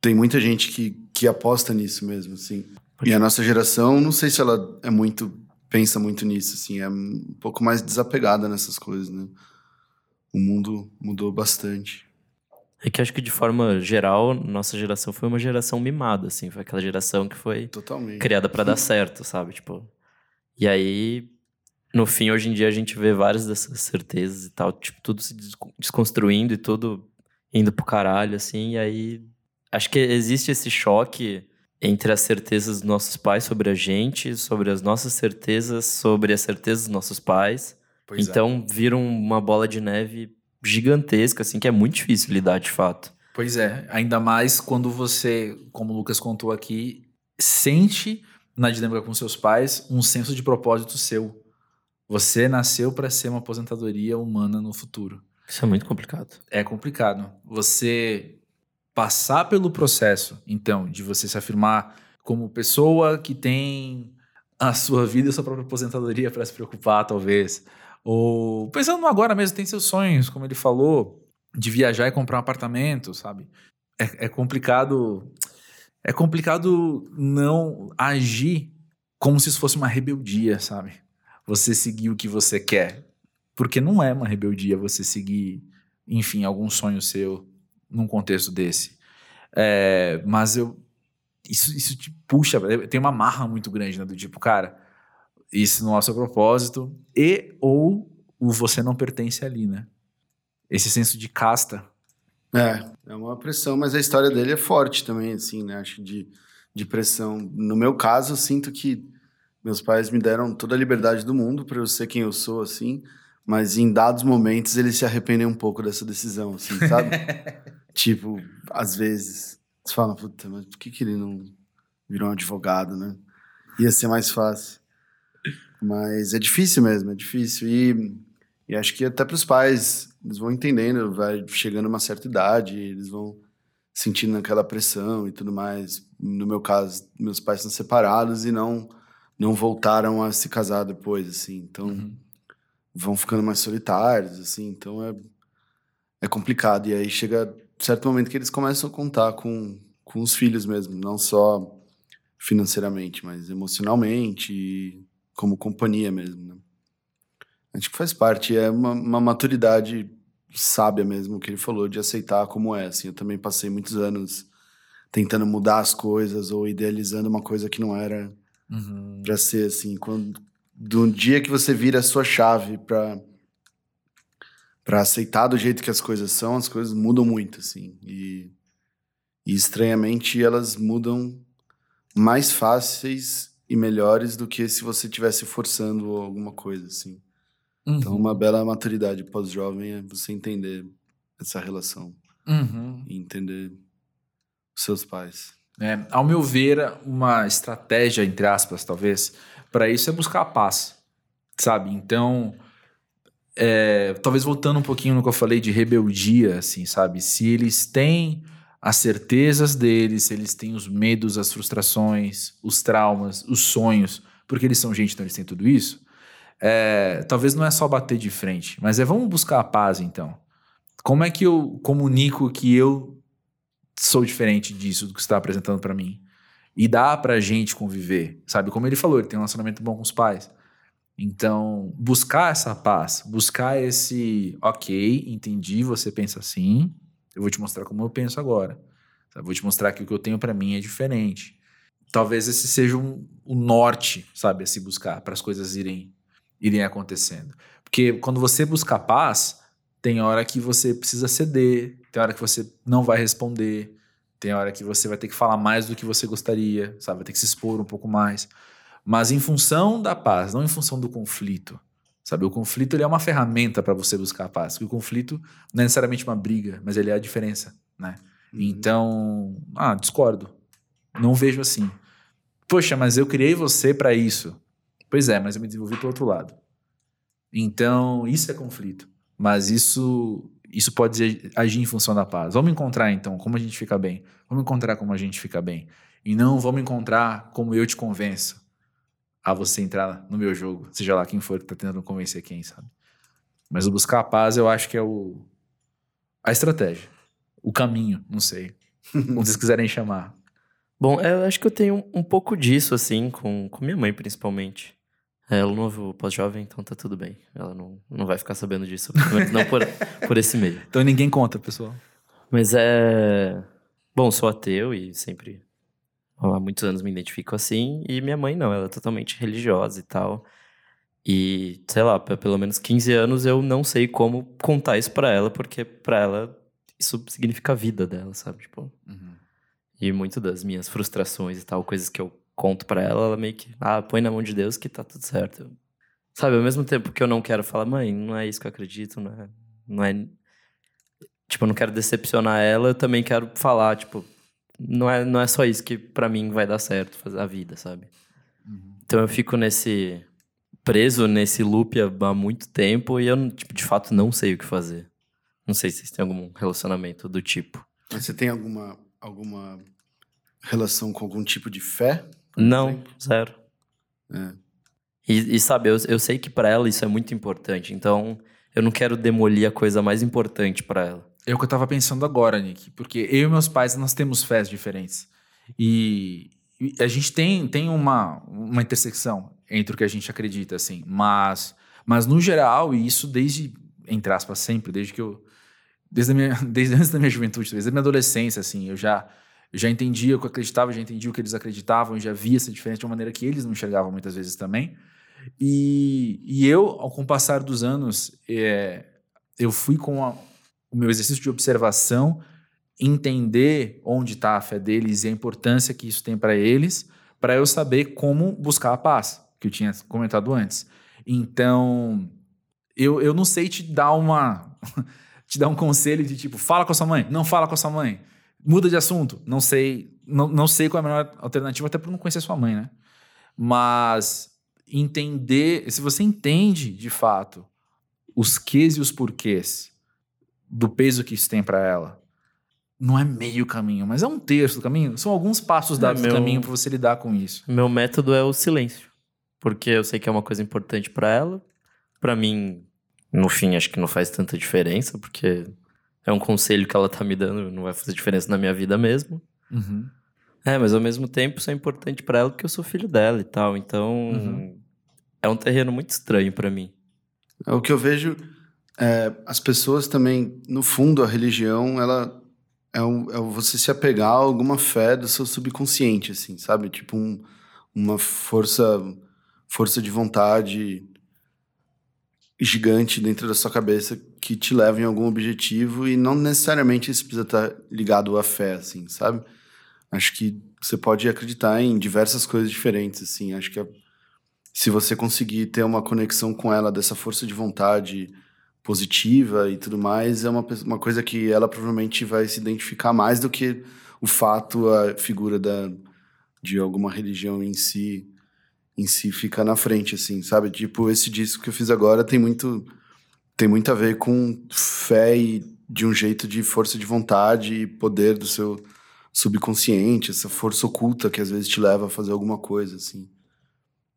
tem muita gente que, que aposta nisso mesmo, assim. E a nossa geração, não sei se ela é muito pensa muito nisso, assim, é um pouco mais desapegada nessas coisas, né? O mundo mudou bastante. É que acho que de forma geral, nossa geração foi uma geração mimada, assim. Foi aquela geração que foi Totalmente. criada para dar certo, sabe? Tipo. E aí, no fim, hoje em dia, a gente vê várias dessas certezas e tal, tipo, tudo se desconstruindo e tudo indo pro caralho, assim. E aí, acho que existe esse choque entre as certezas dos nossos pais sobre a gente, sobre as nossas certezas, sobre as certezas dos nossos pais. Pois é. então, é. vira uma bola de neve gigantesca, assim, que é muito difícil lidar de fato. Pois é, ainda mais quando você, como o Lucas contou aqui, sente na dinâmica com seus pais um senso de propósito seu. Você nasceu para ser uma aposentadoria humana no futuro. Isso é muito complicado. É complicado. Você passar pelo processo, então, de você se afirmar como pessoa que tem a sua vida e a sua própria aposentadoria para se preocupar, talvez. Ou pensando agora mesmo, tem seus sonhos, como ele falou, de viajar e comprar um apartamento, sabe? É, é complicado. É complicado não agir como se isso fosse uma rebeldia, sabe? Você seguir o que você quer. Porque não é uma rebeldia você seguir, enfim, algum sonho seu num contexto desse. É, mas eu. Isso, isso te puxa, tem uma marra muito grande, né? Do tipo, cara, isso não é o seu propósito, e ou o você não pertence ali, né? Esse senso de casta. É, é uma pressão, mas a história dele é forte também, assim, né? Acho de, de pressão. No meu caso, eu sinto que meus pais me deram toda a liberdade do mundo para eu ser quem eu sou, assim, mas em dados momentos eles se arrependem um pouco dessa decisão, assim, sabe? *laughs* tipo, às vezes, você fala, puta, mas por que, que ele não virou um advogado, né? Ia ser mais fácil. Mas é difícil mesmo, é difícil. E, e acho que até para os pais, eles vão entendendo, vai chegando uma certa idade, eles vão sentindo aquela pressão e tudo mais. No meu caso, meus pais são separados e não não voltaram a se casar depois, assim. Então, Uhum. vão ficando mais solitários, assim. Então, é, é complicado. E aí chega certo momento que eles começam a contar com, com os filhos mesmo. Não só financeiramente, mas emocionalmente e como companhia mesmo, né? Acho que faz parte. É uma, uma maturidade sábia mesmo, que ele falou, de aceitar como é, assim. Eu também passei muitos anos tentando mudar as coisas ou idealizando uma coisa que não era Uhum. Pra ser assim, quando do dia que você vira a sua chave pra para aceitar do jeito que as coisas são, as coisas mudam muito assim. E, e estranhamente elas mudam mais fáceis e melhores do que se você estivesse forçando alguma coisa assim. Então, Uhum. uma bela maturidade pós-jovem é você entender essa relação Uhum. e entender os seus pais. É, ao meu ver, uma estratégia, entre aspas, talvez, para isso é buscar a paz, sabe? Então, é, talvez voltando um pouquinho no que eu falei de rebeldia, assim, sabe? Se eles têm as certezas deles, se eles têm os medos, as frustrações, os traumas, os sonhos, porque eles são gente, então eles têm tudo isso, é, talvez não é só bater de frente, mas é vamos buscar a paz, então. Como é que eu comunico que eu sou diferente disso do que você está apresentando para mim. E dá pra gente conviver, sabe? Como ele falou, ele tem um relacionamento bom com os pais. Então, buscar essa paz, buscar esse, ok, entendi, você pensa assim, eu vou te mostrar como eu penso agora. sabe? Vou te mostrar que o que eu tenho pra mim é diferente. Talvez esse seja um, o norte, sabe, a se buscar para as coisas irem irem acontecendo. Porque quando você busca paz, tem hora que você precisa ceder, tem hora que você não vai responder, tem hora que você vai ter que falar mais do que você gostaria, sabe? Vai ter que se expor um pouco mais. Mas em função da paz, não em função do conflito. Sabe, o conflito ele é uma ferramenta para você buscar a paz. Porque o conflito não é necessariamente uma briga, mas ele é a diferença, né? Então, ah, discordo. Não vejo assim. Poxa, mas eu criei você para isso. Pois é, mas eu me desenvolvi pro outro lado. Então, isso é conflito. Mas isso isso pode agir em função da paz. Vamos encontrar então como a gente fica bem. Vamos encontrar como a gente fica bem. E não vamos encontrar como eu te convenço a você entrar no meu jogo, seja lá quem for que tá tentando convencer quem, sabe? Mas o buscar a paz eu acho que é o a estratégia, o caminho, não sei. Como vocês quiserem chamar. *laughs* Bom, eu acho que eu tenho um pouco disso, assim, com, com minha mãe, principalmente. É, ela não ouve o pós-jovem, então tá tudo bem. Ela não, não vai ficar sabendo disso, não por, *laughs* por esse meio. Então ninguém conta, pessoal. Mas é. Bom, sou ateu e sempre. Há muitos anos me identifico assim. E minha mãe não, ela é totalmente religiosa e tal. E, sei lá, pelo menos 15 anos eu não sei como contar isso pra ela, porque pra ela isso significa a vida dela, sabe? Tipo. E muito das minhas frustrações e tal, coisas que eu conto pra ela, ela meio que, ah, põe na mão de Deus que tá tudo certo. Sabe, ao mesmo tempo que eu não quero falar, mãe, não é isso que eu acredito, não é. Não é tipo, eu não quero decepcionar ela, eu também quero falar, tipo, não é, não é só isso que pra mim vai dar certo, fazer a vida, sabe? Então eu fico nesse. preso nesse loop há, há muito tempo e eu, tipo, de fato não sei o que fazer. Não sei se vocês têm algum relacionamento do tipo. Mas você tem alguma, alguma relação com algum tipo de fé? Não, exemplo? zero. É. E, e sabe, eu, eu sei que pra ela isso é muito importante, então eu não quero demolir a coisa mais importante pra ela. É o que eu tava pensando agora, Nick, porque eu e meus pais nós temos fés diferentes. E, e a gente tem, tem uma, uma intersecção entre o que a gente acredita, assim, mas, mas no geral, e isso desde, entre aspas, sempre, desde que eu. Desde, a minha, *laughs* desde antes da minha juventude, desde a minha adolescência, assim, eu já, já entendia o que eu acreditava, já entendia o que eles acreditavam, já via essa diferença de uma maneira que eles não enxergavam muitas vezes também. E, e eu, ao com o passar dos anos, é, eu fui com a, o meu exercício de observação, entender onde está a fé deles e a importância que isso tem para eles, para eu saber como buscar a paz, que eu tinha comentado antes. Então, eu, eu não sei te dar uma *laughs* te dar um conselho de tipo, fala com a sua mãe, não fala com a sua mãe, muda de assunto, não sei, não, não sei qual é a melhor alternativa, até por não conhecer sua mãe, né? Mas entender, se você entende de fato os quês e os porquês do peso que isso tem para ela, não é meio caminho, mas é um terço do caminho. São alguns passos É, dados meu- do caminho para você lidar com isso. Meu método é o silêncio. Porque eu sei que é uma coisa importante pra ela. Pra mim, no fim, acho que não faz tanta diferença, porque é um conselho que ela tá me dando, não vai fazer diferença na minha vida mesmo. Uhum. É, mas ao mesmo tempo isso é importante pra ela porque eu sou filho dela e tal. Então, Uhum. é um terreno muito estranho pra mim. É O que eu vejo é as pessoas também, no fundo, a religião, ela é, um, é você se apegar a alguma fé do seu subconsciente, assim, sabe? Tipo um- uma força, força de vontade gigante dentro da sua cabeça que te leva em algum objetivo e não necessariamente isso precisa estar ligado à fé, assim, sabe? Acho que você pode acreditar em diversas coisas diferentes, assim. Acho que se você conseguir ter uma conexão com ela dessa força de vontade positiva e tudo mais, é uma, uma coisa que ela provavelmente vai se identificar mais do que o fato, a figura da, de alguma religião em si em si fica na frente, assim, sabe? Tipo, esse disco que eu fiz agora tem muito tem muito a ver com fé e de um jeito de força de vontade e poder do seu subconsciente, essa força oculta que às vezes te leva a fazer alguma coisa, assim.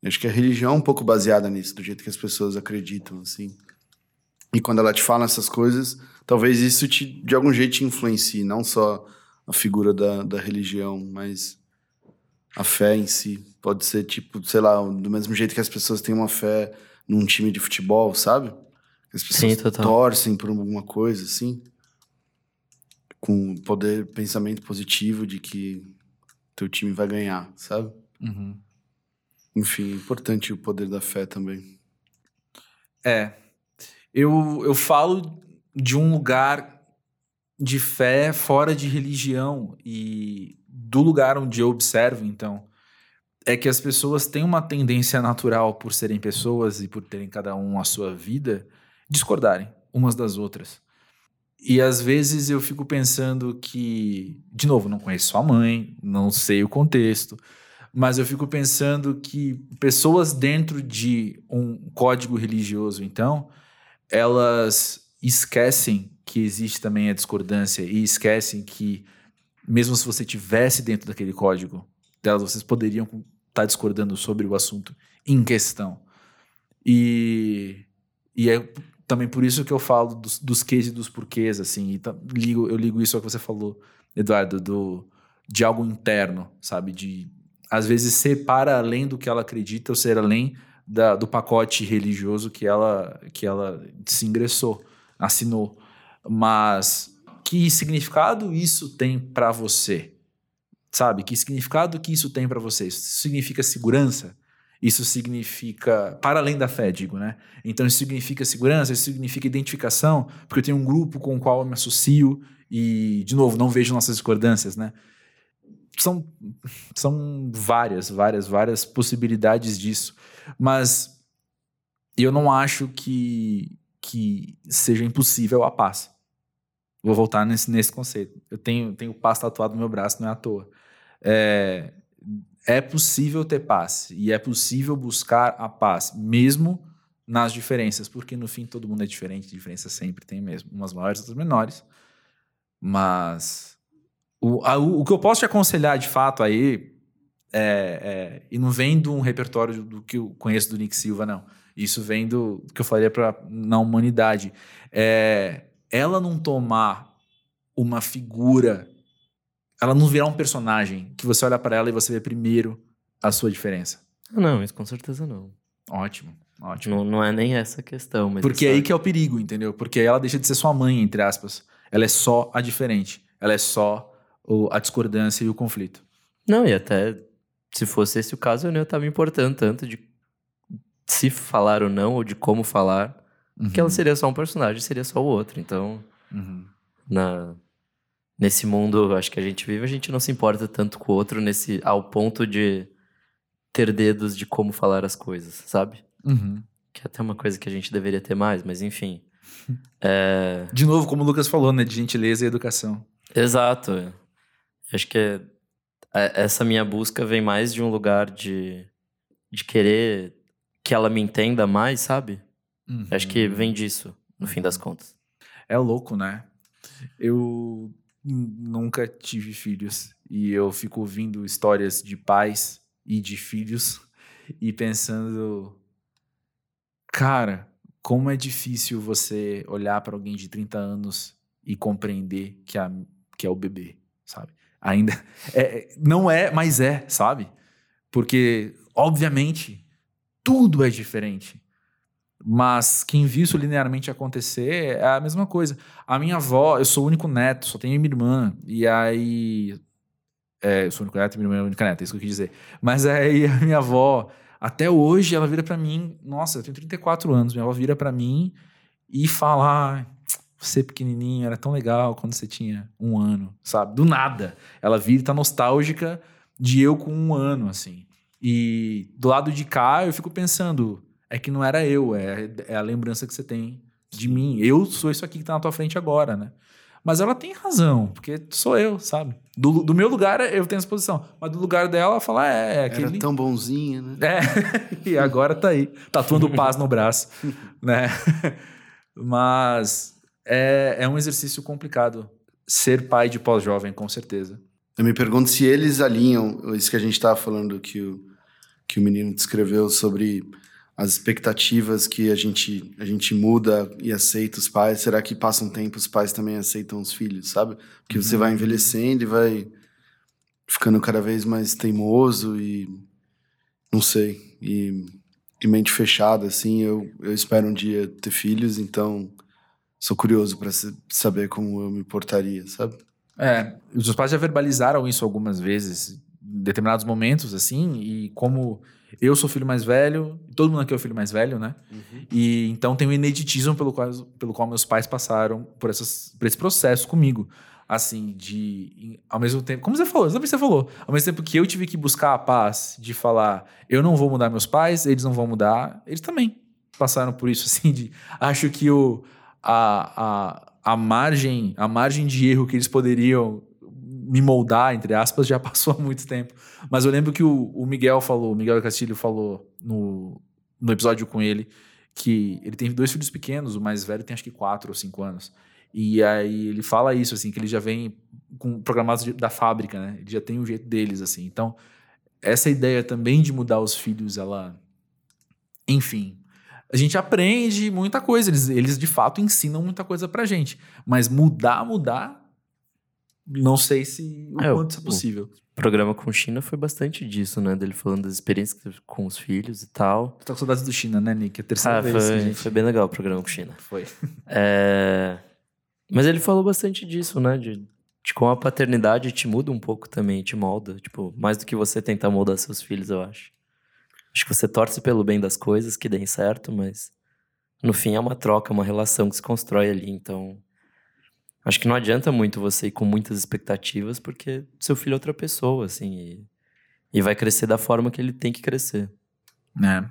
Eu Acho que a religião é um pouco baseada nisso, do jeito que as pessoas acreditam, assim. E quando ela te fala essas coisas, talvez isso te, de algum jeito te influencie, não só a figura da, da religião, mas a fé em si. Pode ser, tipo, sei lá, do mesmo jeito que as pessoas têm uma fé num time de futebol, sabe? As pessoas Sim, total. torcem por alguma coisa, assim. Com poder, pensamento positivo de que teu time vai ganhar, sabe? Uhum. Enfim, é importante o poder da fé também. É. Eu, eu falo de um lugar de fé fora de religião e do lugar onde eu observo, então, é que as pessoas têm uma tendência natural, por serem pessoas e por terem cada um a sua vida, discordarem umas das outras. E às vezes eu fico pensando que, de novo, não conheço sua mãe, não sei o contexto, mas eu fico pensando que pessoas dentro de um código religioso, então, elas esquecem que existe também a discordância e esquecem que, mesmo se você tivesse dentro daquele código delas, vocês poderiam estar discordando sobre o assunto em questão. E, e é também por isso que eu falo dos, dos quês e dos porquês, assim, e ligo, eu ligo isso ao que você falou, Eduardo, do, de algo interno, sabe? De, às vezes, ser para além do que ela acredita ou ser além da- do pacote religioso que ela, que ela se ingressou, assinou. Mas que significado isso tem para você? Sabe? Que significado que isso tem para você? Isso significa segurança? Isso significa, para além da fé, digo, né? Então isso significa segurança, isso significa identificação, porque eu tenho um grupo com o qual eu me associo e, de novo, não vejo nossas discordâncias, né? São, são várias, várias, várias possibilidades disso. Mas eu não acho que, que seja impossível a paz. Vou voltar nesse, nesse conceito. Eu tenho, tenho paz tatuado no meu braço, não é à toa. É, é possível ter paz e é possível buscar a paz, mesmo nas diferenças, porque no fim todo mundo é diferente, diferença sempre tem mesmo, umas maiores, outras menores. Mas o, a- o, que eu posso te aconselhar de fato aí é, é- e não vem de um repertório do que eu conheço do Nick Silva, não. Isso vem do que eu para na humanidade. É, ela não tomar uma figura, ela não virar um personagem que você olha para ela e você vê primeiro a sua diferença. Não, isso com certeza não. Ótimo, ótimo. Não, não é nem essa questão. Mas Porque é aí que é o perigo, entendeu? Porque ela deixa de ser sua mãe, entre aspas. Ela é só a diferente. Ela é só o- a discordância e o conflito. Não, e até se fosse esse o caso, eu não ia estar me importando tanto de se falar ou não, ou de como falar. Que ela seria só um personagem, seria só o outro. Então, Uhum. na, nesse mundo, acho que a gente vive, a gente não se importa tanto com o outro nesse, ao ponto de ter dedos de como falar as coisas, sabe? Uhum. Que é até uma coisa que a gente deveria ter mais, mas enfim. *laughs* É, De novo, como o Lucas falou, né? De gentileza e educação. Exato. Acho que é- é- essa minha busca vem mais de um lugar de, de querer que ela me entenda mais, sabe? Acho que vem disso, no fim das contas. É louco, né? Eu nunca tive filhos. E eu fico ouvindo histórias de pais e de filhos *laughs* e pensando, cara, como é difícil você olhar para alguém de 30 anos e compreender que, que é o bebê, sabe? Ainda *laughs* é, não é, mas é, sabe? Porque obviamente tudo é diferente. Mas quem viu isso linearmente acontecer é a mesma coisa. A minha avó, eu sou o único neto, só tenho minha irmã. E aí. É, eu sou o único neto e minha irmã é a única neta, é isso que eu quis dizer. Mas aí a minha avó, até hoje, ela vira para mim. Nossa, eu tenho 34 anos. Minha avó vira para mim e fala: você pequenininho, era tão legal quando você tinha um ano, sabe? Do nada. Ela vira e tá nostálgica de eu com um ano, assim. E do lado de cá, eu fico pensando é que não era eu, é, é a lembrança que você tem de mim. Eu sou isso aqui que tá na tua frente agora, né? Mas ela tem razão, porque sou eu, sabe? Do, do meu lugar eu tenho essa posição, mas do lugar dela ela fala, é, é aquele... Era tão bonzinha, né? É, *laughs* e agora tá aí, tatuando paz no braço, *laughs* né? Mas é, é um exercício complicado ser pai de pós-jovem, com certeza. Eu me pergunto se eles alinham isso que a gente tava falando, que o, que o menino descreveu sobre as expectativas que a gente, a gente muda e aceita os pais, será que passa um tempo os pais também aceitam os filhos, sabe? Porque uhum. você vai envelhecendo e vai ficando cada vez mais teimoso e não sei, e, e mente fechada, assim, eu, eu espero um dia ter filhos, então sou curioso para saber como eu me portaria, sabe? É, os pais já verbalizaram isso algumas vezes, em determinados momentos, assim, e como eu sou filho mais velho, todo mundo aqui é o filho mais velho, né? Uhum. E então tem o ineditismo pelo qual, pelo qual meus pais passaram por, essas, por esse processo comigo. Assim, de. Ao mesmo tempo. Como você falou, exatamente você falou. Ao mesmo tempo que eu tive que buscar a paz de falar, eu não vou mudar meus pais, eles não vão mudar, eles também passaram por isso, *laughs* assim, de. Acho que o. A, a, a margem a margem de erro que eles poderiam me moldar, entre aspas, já passou há muito tempo. Mas eu lembro que o, o Miguel falou, o Miguel Castilho falou no, no episódio com ele, que ele tem dois filhos pequenos, o mais velho tem acho que quatro ou cinco anos. E aí ele fala isso, assim, que ele já vem com programados da fábrica, né? Ele já tem o jeito deles, assim. Então, essa ideia também de mudar os filhos, ela. Enfim. A gente aprende muita coisa, eles, eles de fato ensinam muita coisa pra gente. Mas mudar, mudar, não sei se o é, quanto isso é possível. O programa com China foi bastante disso, né? Dele falando das experiências com os filhos e tal. Tá com saudades do China, né, Nick? É a terceira ah, vez. Foi, gente... foi bem legal o programa com China. Foi. *laughs* É... Mas ele falou bastante disso, né? De, de como a paternidade te muda um pouco também, te molda. Tipo, mais do que você tentar moldar seus filhos, eu acho. Acho que você torce pelo bem das coisas, que deem certo, mas no fim é uma troca, uma relação que se constrói ali. Então, Acho que não adianta muito você ir com muitas expectativas, porque seu filho é outra pessoa, assim, e, e vai crescer da forma que ele tem que crescer. né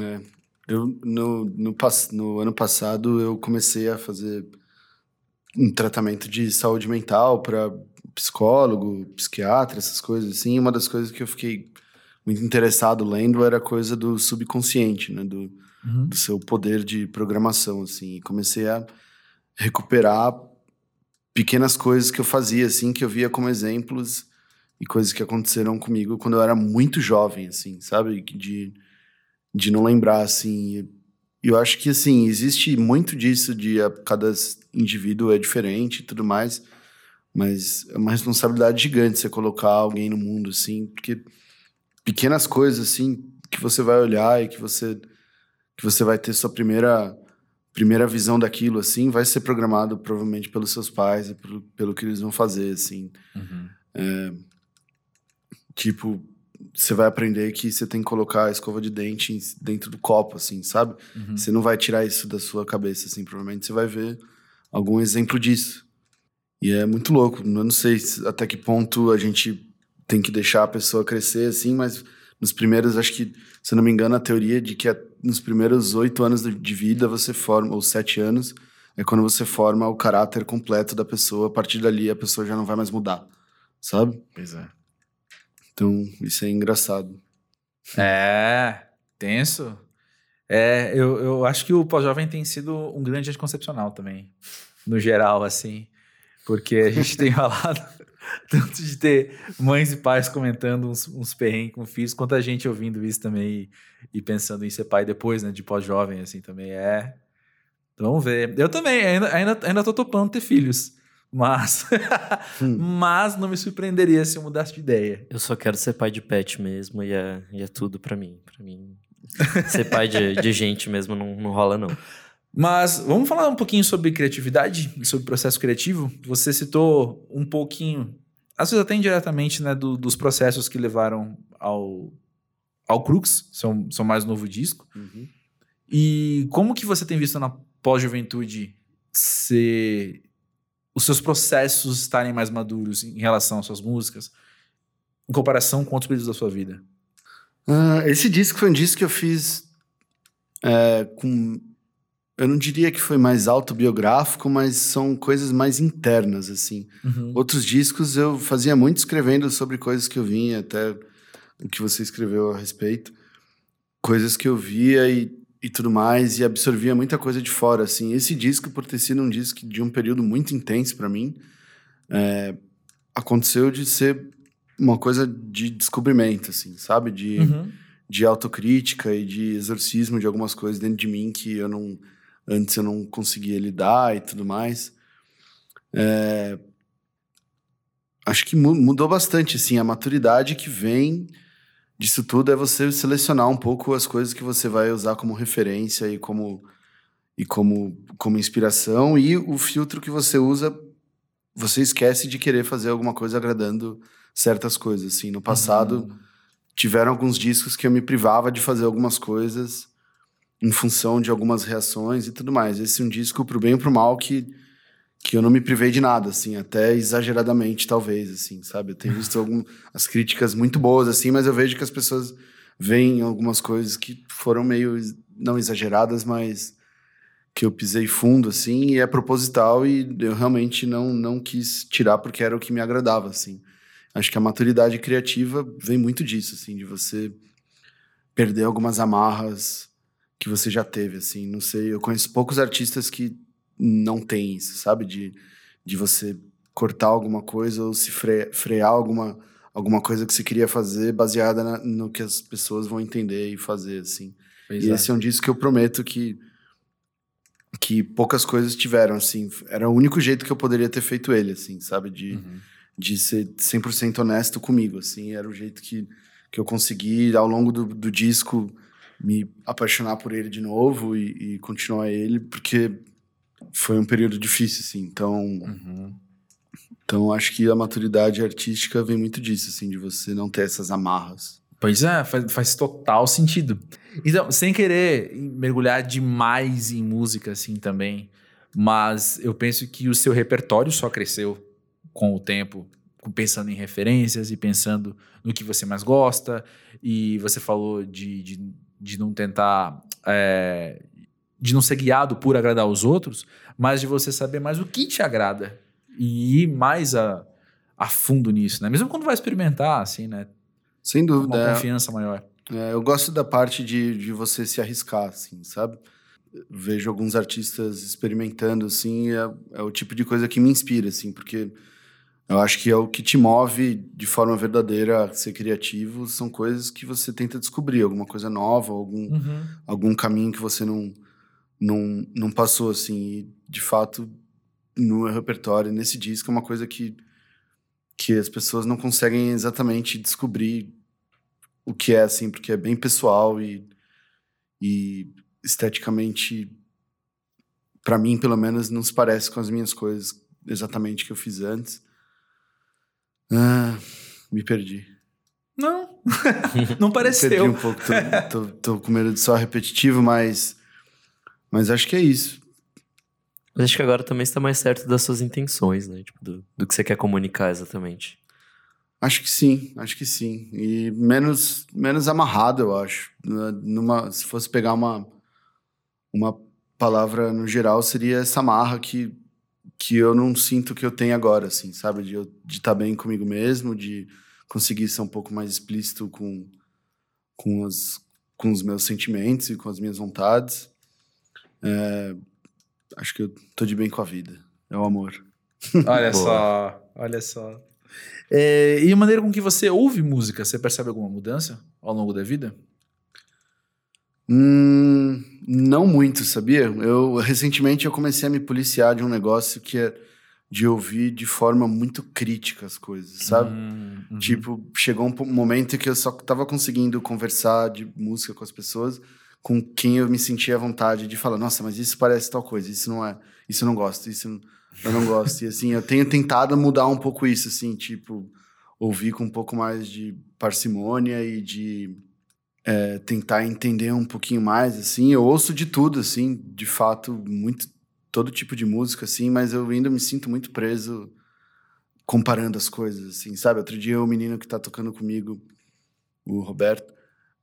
É. Eu, no, no, no ano passado, eu comecei a fazer um tratamento de saúde mental para psicólogo, psiquiatra, essas coisas assim. Uma das coisas que eu fiquei muito interessado lendo era a coisa do subconsciente, né? Do, uhum. do seu poder de programação, assim. E comecei a recuperar pequenas coisas que eu fazia, assim, que eu via como exemplos e coisas que aconteceram comigo quando eu era muito jovem, assim, sabe? De, de não lembrar, assim. Eu acho que, assim, existe muito disso de a, cada indivíduo é diferente e tudo mais, mas é uma responsabilidade gigante você colocar alguém no mundo, assim, porque pequenas coisas, assim, que você vai olhar e que você, que você vai ter sua primeira primeira visão daquilo, assim, vai ser programado provavelmente pelos seus pais e pelo, pelo que eles vão fazer, assim. Uhum. É, tipo, você vai aprender que você tem que colocar a escova de dente dentro do copo, assim, sabe? Uhum. Você não vai tirar isso da sua cabeça, assim, provavelmente você vai ver algum exemplo disso. E é muito louco. Eu não sei até que ponto a gente tem que deixar a pessoa crescer, assim, mas nos primeiros, acho que, se não me engano, a teoria de que nos primeiros oito anos de vida você forma, ou sete anos, é quando você forma o caráter completo da pessoa. A partir dali, a pessoa já não vai mais mudar, sabe? Pois é. Então, isso é engraçado. É, tenso. É, eu, eu acho que o pós-jovem tem sido um grande anticoncepcional também, no geral, assim. Porque a gente tem *laughs* falado *laughs* tanto de ter mães e pais comentando uns, uns perrengues com filhos, quanto a gente ouvindo isso também e, e pensando em ser pai depois, né? De pós-jovem, assim, também é. Vamos ver. Eu também, ainda, ainda, ainda tô topando ter filhos. Mas, *laughs* hum. mas não me surpreenderia se eu mudasse de ideia. Eu só quero ser pai de pet mesmo e é, e é tudo para mim. Para mim, ser pai de, de gente mesmo não, não rola, não. Mas vamos falar um pouquinho sobre criatividade, sobre processo criativo. Você citou um pouquinho, às vezes até indiretamente, né, do, dos processos que levaram ao, ao Crux, seu, seu mais novo disco. Uhum. E como que você tem visto na pós-juventude ser os seus processos estarem mais maduros em relação às suas músicas, em comparação com outros períodos da sua vida? Uh, esse disco foi um disco que eu fiz é, com. Eu não diria que foi mais autobiográfico, mas são coisas mais internas, assim. Uhum. Outros discos eu fazia muito escrevendo sobre coisas que eu vinha, até o que você escreveu a respeito. Coisas que eu via e e tudo mais, e absorvia muita coisa de fora, assim. Esse disco, por ter sido um disco de um período muito intenso para mim, é, aconteceu de ser uma coisa de descobrimento, assim, sabe? De, uhum. de autocrítica e de exorcismo de algumas coisas dentro de mim que eu não... Antes eu não conseguia lidar e tudo mais. É, acho que mudou bastante, assim, a maturidade que vem disso tudo é você selecionar um pouco as coisas que você vai usar como referência e como e como como inspiração e o filtro que você usa você esquece de querer fazer alguma coisa agradando certas coisas assim no passado uhum. tiveram alguns discos que eu me privava de fazer algumas coisas em função de algumas reações e tudo mais esse é um disco pro bem ou pro mal que que eu não me privei de nada, assim, até exageradamente, talvez, assim, sabe? Eu tenho *laughs* visto algumas críticas muito boas, assim, mas eu vejo que as pessoas veem algumas coisas que foram meio, não exageradas, mas que eu pisei fundo, assim, e é proposital e eu realmente não, não quis tirar porque era o que me agradava, assim. Acho que a maturidade criativa vem muito disso, assim, de você perder algumas amarras que você já teve, assim, não sei, eu conheço poucos artistas que não tem isso, sabe? De, de você cortar alguma coisa ou se fre, frear alguma, alguma coisa que você queria fazer baseada na, no que as pessoas vão entender e fazer, assim. Pois e é. esse é um disco que eu prometo que que poucas coisas tiveram, assim. Era o único jeito que eu poderia ter feito ele, assim, sabe? De, uhum. de ser 100% honesto comigo, assim. Era o jeito que, que eu consegui, ao longo do, do disco, me apaixonar por ele de novo e, e continuar ele, porque foi um período difícil, assim. Então, uhum. então acho que a maturidade artística vem muito disso, assim, de você não ter essas amarras. Pois é, faz, faz total sentido. Então, sem querer mergulhar demais em música, assim, também, mas eu penso que o seu repertório só cresceu com o tempo, pensando em referências e pensando no que você mais gosta. E você falou de, de, de não tentar é, de não ser guiado por agradar os outros, mas de você saber mais o que te agrada e ir mais a, a fundo nisso, né? Mesmo quando vai experimentar, assim, né? Sem dúvida. Uma é. confiança maior. É, eu gosto da parte de, de você se arriscar, assim, sabe? Vejo alguns artistas experimentando, assim, é, é o tipo de coisa que me inspira, assim, porque eu acho que é o que te move de forma verdadeira a ser criativo, são coisas que você tenta descobrir, alguma coisa nova, algum, uhum. algum caminho que você não não, não passou, assim. E, de fato, no repertório, nesse disco, é uma coisa que, que as pessoas não conseguem exatamente descobrir o que é, assim, porque é bem pessoal e, e esteticamente, para mim, pelo menos, não se parece com as minhas coisas exatamente que eu fiz antes. Ah, me perdi. Não, *laughs* não pareceu. perdi um pouco, tô, tô, tô com medo de só repetitivo, mas mas acho que é isso. Mas acho que agora também está mais certo das suas intenções, né? Tipo, do, do que você quer comunicar exatamente. Acho que sim, acho que sim. E menos, menos amarrado, eu acho. Numa, se fosse pegar uma, uma palavra no geral, seria essa amarra que, que eu não sinto que eu tenho agora, assim, sabe? De estar de tá bem comigo mesmo, de conseguir ser um pouco mais explícito com, com, as, com os meus sentimentos e com as minhas vontades. É, acho que eu tô de bem com a vida. É o amor. *laughs* Olha só, olha só. É, e a maneira com que você ouve música, você percebe alguma mudança ao longo da vida? Hum, não muito, sabia? Eu recentemente eu comecei a me policiar de um negócio que é de ouvir de forma muito crítica as coisas, sabe? Hum, uhum. Tipo, chegou um momento que eu só tava conseguindo conversar de música com as pessoas com quem eu me sentia à vontade de falar, nossa, mas isso parece tal coisa, isso não é, isso eu não gosto, isso não- eu não gosto. E assim, eu tenho tentado mudar um pouco isso, assim, tipo, ouvir com um pouco mais de parcimônia e de é, tentar entender um pouquinho mais, assim. Eu ouço de tudo, assim, de fato, muito, todo tipo de música, assim, mas eu ainda me sinto muito preso comparando as coisas, assim, sabe? Outro dia o menino que tá tocando comigo, o Roberto,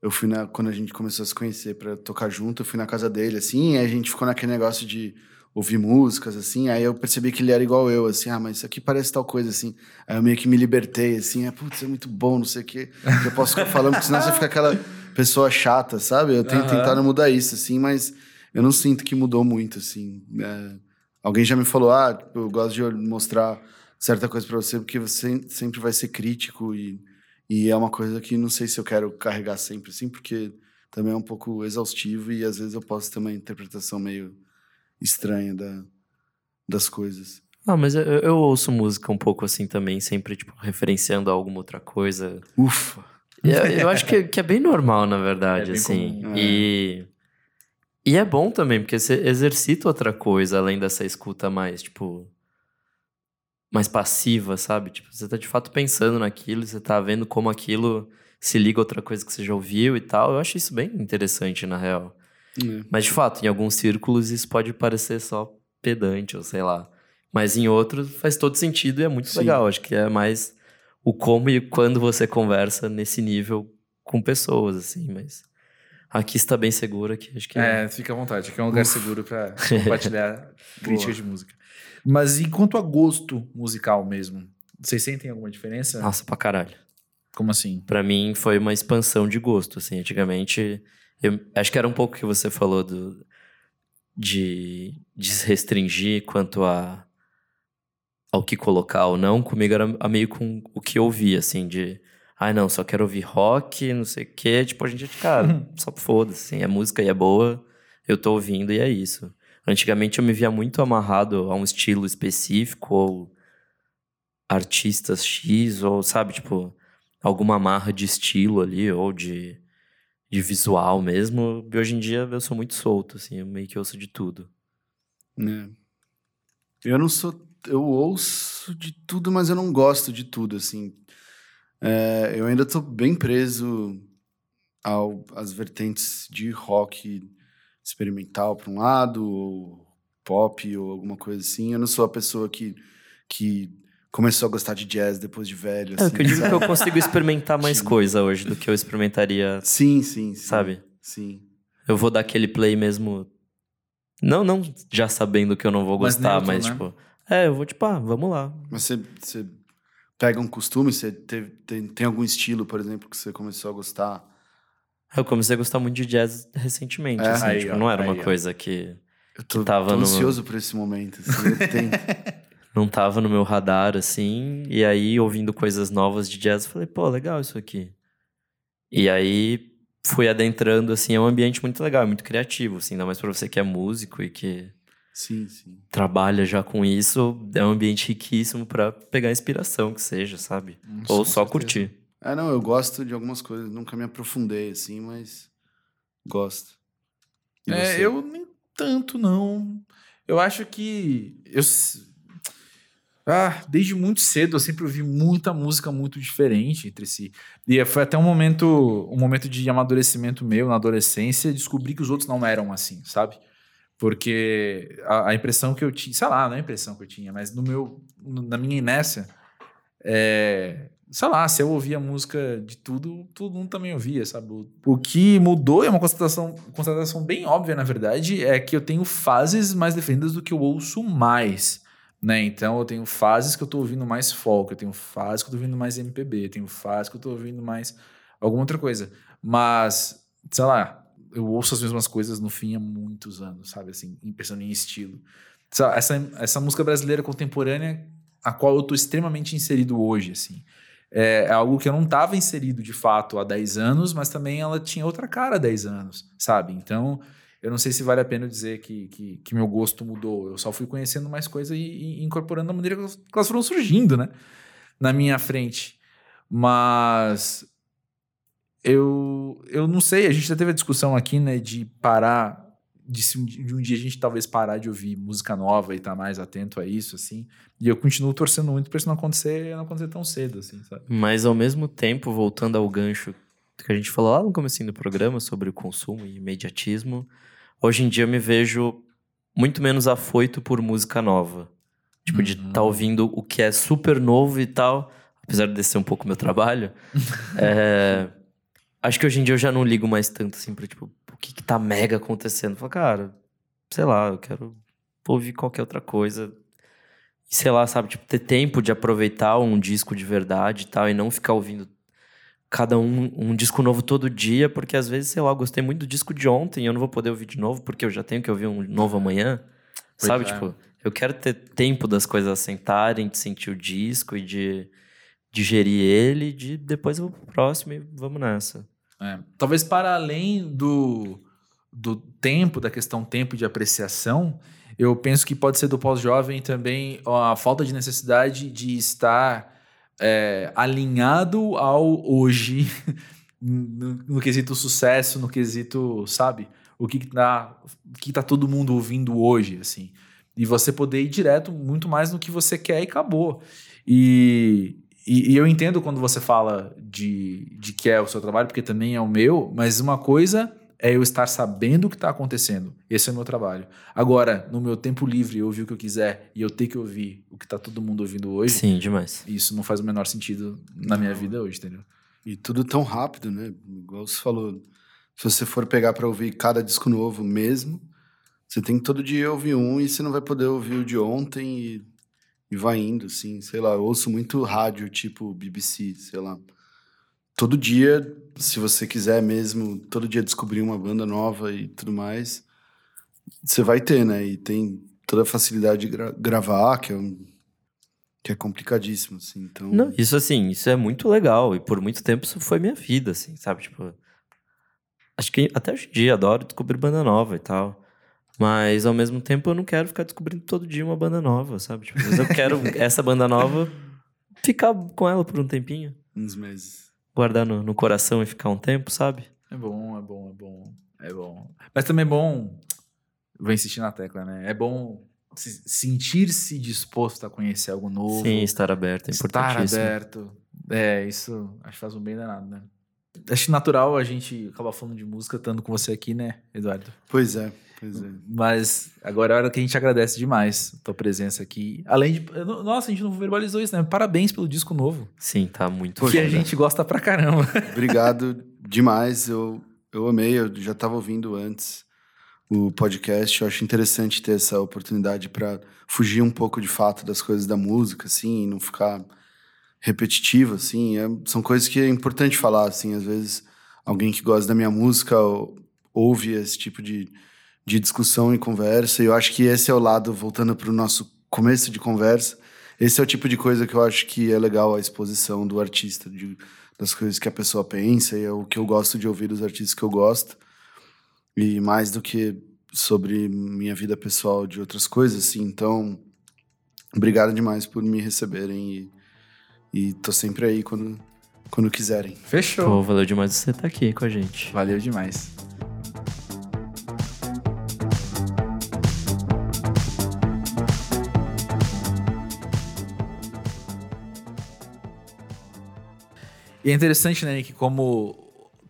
eu fui na, quando a gente começou a se conhecer pra tocar junto, eu fui na casa dele, assim, e a gente ficou naquele negócio de ouvir músicas, assim, aí eu percebi que ele era igual eu, assim, ah, mas isso aqui parece tal coisa, assim. Aí eu meio que me libertei, assim, ah, putz, é muito bom, não sei o quê. Eu posso ficar falando, porque senão você fica aquela pessoa chata, sabe? Eu tenho Aham. tentado mudar isso, assim, mas eu não sinto que mudou muito, assim. É, alguém já me falou, ah, eu gosto de mostrar certa coisa pra você, porque você sempre vai ser crítico e, e é uma coisa que não sei se eu quero carregar sempre, assim, porque também é um pouco exaustivo e às vezes eu posso ter uma interpretação meio estranha da, das coisas. Ah, mas eu, eu ouço música um pouco assim também, sempre, tipo, referenciando a alguma outra coisa. Ufa! Eu, eu acho que, que é bem normal, na verdade, É assim. comum. E, e é bom também, porque você exercita outra coisa além dessa escuta mais, tipo. Mais passiva, sabe? Tipo, você tá de fato pensando naquilo, você tá vendo como aquilo se liga a outra coisa que você já ouviu e tal. Eu acho isso bem interessante, na real. É. Mas de fato, em alguns círculos isso pode parecer só pedante, ou sei lá. Mas em outros faz todo sentido e é muito Sim. legal. Acho que é mais o como e quando você conversa nesse nível com pessoas, assim. Mas aqui está bem seguro aqui, acho que É, fica à vontade, aqui é um lugar seguro pra *laughs* compartilhar críticas de música. Mas e quanto a gosto musical mesmo? Vocês sentem alguma diferença? Nossa, pra caralho. Como assim? Pra mim foi uma expansão de gosto, assim. Antigamente, eu acho que era um pouco o que você falou do, de, de se restringir quanto a ao que colocar ou não. Comigo era meio com o que eu ouvia, assim, de... Ai, não, só quero ouvir rock, não sei o quê. Tipo, a gente, cara, só foda-se, assim. A música aí é boa, eu tô ouvindo e é isso. Antigamente eu me via muito amarrado a um estilo específico ou artistas X, ou sabe, tipo, alguma amarra de estilo ali, ou de, de visual mesmo. E hoje em dia eu sou muito solto, assim, eu meio que ouço de tudo. É. Eu não sou. Eu ouço de tudo, mas eu não gosto de tudo, assim. É, eu ainda tô bem preso ao, às vertentes de rock experimental, por um lado, ou pop, ou alguma coisa assim. Eu não sou a pessoa que, que começou a gostar de jazz depois de velho. É, assim, que eu digo que sabe? eu consigo experimentar mais Sim. coisa hoje do que eu experimentaria, Sim, sim, sim. sabe? Sim. Eu vou dar aquele play mesmo. Não, não já sabendo que eu não vou Mais gostar, neutro, mas né? tipo. É, eu vou tipo, ah, vamos lá. Mas você, você pega um costume, você teve- tem, tem algum estilo, por exemplo, que você começou a gostar? Eu comecei a gostar muito de jazz recentemente, É? assim, Aí, tipo, ó, não era uma aí, ó. coisa que Eu tô, Que tava tô no- ansioso por esse momento. Assim, *laughs* não tava no meu radar, assim. E aí, ouvindo coisas novas de jazz, eu falei, pô, legal isso aqui. E aí, fui adentrando, assim, é um ambiente muito legal, é muito criativo, assim. Ainda mais pra você que é músico e que sim, sim. trabalha já com isso. É um ambiente riquíssimo pra pegar inspiração, que seja, sabe? Ou Com só certeza. curtir. É, não, eu gosto de algumas coisas, nunca me aprofundei assim, mas gosto. E É, você? eu nem tanto, não. Eu acho que. Eu, ah, desde muito cedo eu sempre ouvi muita música muito diferente entre si. E foi até um momento, um momento de amadurecimento meu na adolescência, descobri que os outros não eram assim, sabe? Porque a, a impressão que eu tinha, sei lá, não é a impressão que eu tinha, mas no meu, na minha inércia, é, sei lá, se eu ouvia música de tudo, todo mundo também ouvia, sabe? O, que mudou é uma constatação, constatação bem óbvia, na verdade, é que eu tenho fases mais definidas do que eu ouço mais. Né? Então eu tenho fases que eu tô ouvindo mais folk, eu tenho fases que eu tô ouvindo mais MPB, eu tenho fases que eu tô ouvindo mais alguma outra coisa. Mas, sei lá, eu ouço as mesmas coisas no fim há muitos anos, sabe? Assim, pensando em estilo. essa, essa, música brasileira contemporânea, a qual eu tô extremamente inserido hoje, assim. É, é algo que eu não estava inserido de fato há 10 anos, mas também ela tinha outra cara há 10 anos, sabe? Então, eu não sei se vale a pena dizer que, que, que meu gosto mudou. Eu só fui conhecendo mais coisas e, e, incorporando da maneira que elas foram surgindo, né? Na minha frente. Mas eu, eu não sei, a gente já teve a discussão aqui, né, de parar de, se, de um dia a gente talvez parar de ouvir música nova e estar tá mais atento a isso, assim. E eu continuo torcendo muito para isso não acontecer, não acontecer tão cedo, assim, sabe? Mas ao mesmo tempo, voltando ao gancho que a gente falou lá no começo do programa sobre o consumo e imediatismo, hoje em dia eu me vejo muito menos afoito por música nova. Tipo, uhum. de estar tá ouvindo o que é super novo e tal, apesar de ser um pouco meu trabalho. é, *laughs* acho que hoje em dia eu já não ligo mais tanto, assim, pra, tipo, que, que tá mega acontecendo. Fala, cara, sei lá, eu quero ouvir qualquer outra coisa. E sei lá, sabe, tipo, ter tempo de aproveitar um disco de verdade e tal, e não ficar ouvindo cada um um disco novo todo dia, porque às vezes, sei lá, eu gostei muito do disco de ontem e eu não vou poder ouvir de novo, porque eu já tenho que ouvir um novo amanhã. Pois sabe, é. tipo, eu quero ter tempo das coisas assentarem, de sentir o disco e de digerir ele, de depois eu vou pro próximo e vamos nessa. É, talvez para além do, do tempo, da questão tempo de apreciação, eu penso que pode ser do pós-jovem também a falta de necessidade de estar é, alinhado ao hoje, *laughs* no, no, quesito sucesso, no quesito, sabe? O que, tá, o que tá todo mundo ouvindo hoje, assim. E você poder ir direto muito mais no que você quer e acabou. E, e, e, eu entendo quando você fala de, de que é o seu trabalho, porque também é o meu, mas uma coisa é eu estar sabendo o que está acontecendo. Esse é o meu trabalho. Agora, no meu tempo livre, eu ouvir o que eu quiser e eu ter que ouvir o que está todo mundo ouvindo hoje. Sim, demais. Isso não faz o menor sentido na minha vida hoje, entendeu? E tudo tão rápido, né? Igual você falou. Se você for pegar para ouvir cada disco novo mesmo, você tem que todo dia ouvir um e você não vai poder ouvir o de ontem e e vai indo, assim, sei lá. Eu ouço muito rádio, tipo BBC, sei lá. Todo dia, se você quiser mesmo, todo dia descobrir uma banda nova e tudo mais, você vai ter, né? E tem toda a facilidade de gra gravar, que é um, que é complicadíssimo, assim, então... Não, isso assim, isso é muito legal, e por muito tempo isso foi minha vida, assim, sabe, tipo... Acho que até hoje em dia adoro descobrir banda nova e tal. Mas ao mesmo tempo eu não quero ficar descobrindo todo dia uma banda nova, sabe? Tipo, eu quero *laughs* essa banda nova ficar com ela por um tempinho. Uns meses. Guardar no, no coração e ficar um tempo, sabe? É bom, é bom, é bom. É bom. Mas também é bom. Vou insistir na tecla, né? É bom sentir-se disposto a conhecer algo novo. Sim, estar aberto, é. Estar aberto. É, isso acho que faz um bem danado, né? Acho natural a gente acabar falando de música estando com você aqui, né, Eduardo? Pois é. Pois é. Mas agora é a hora que a gente agradece demais a tua presença aqui. Além de. Nossa, a gente não verbalizou isso, né? Parabéns pelo disco novo. Sim, tá muito Porque a gente gosta pra caramba. *laughs* Obrigado demais. Eu, eu amei, eu já estava ouvindo antes o podcast. Eu acho interessante ter essa oportunidade para fugir um pouco de fato das coisas da música, assim, e não ficar repetitivo, assim. É, são coisas que é importante falar, assim. Às vezes alguém que gosta da minha música ouve esse tipo de de discussão e conversa. E eu acho que esse é o lado, voltando para o nosso começo de conversa, esse é o tipo de coisa que eu acho que é legal a exposição do artista, de, das coisas que a pessoa pensa, e é o que eu gosto de ouvir dos artistas que eu gosto. E mais do que sobre minha vida pessoal, de outras coisas, assim. Então, obrigado demais por me receberem e, e tô sempre aí quando, quando quiserem. Fechou. Pô, valeu demais você estar aqui com a gente. Valeu demais. E é interessante, né, que como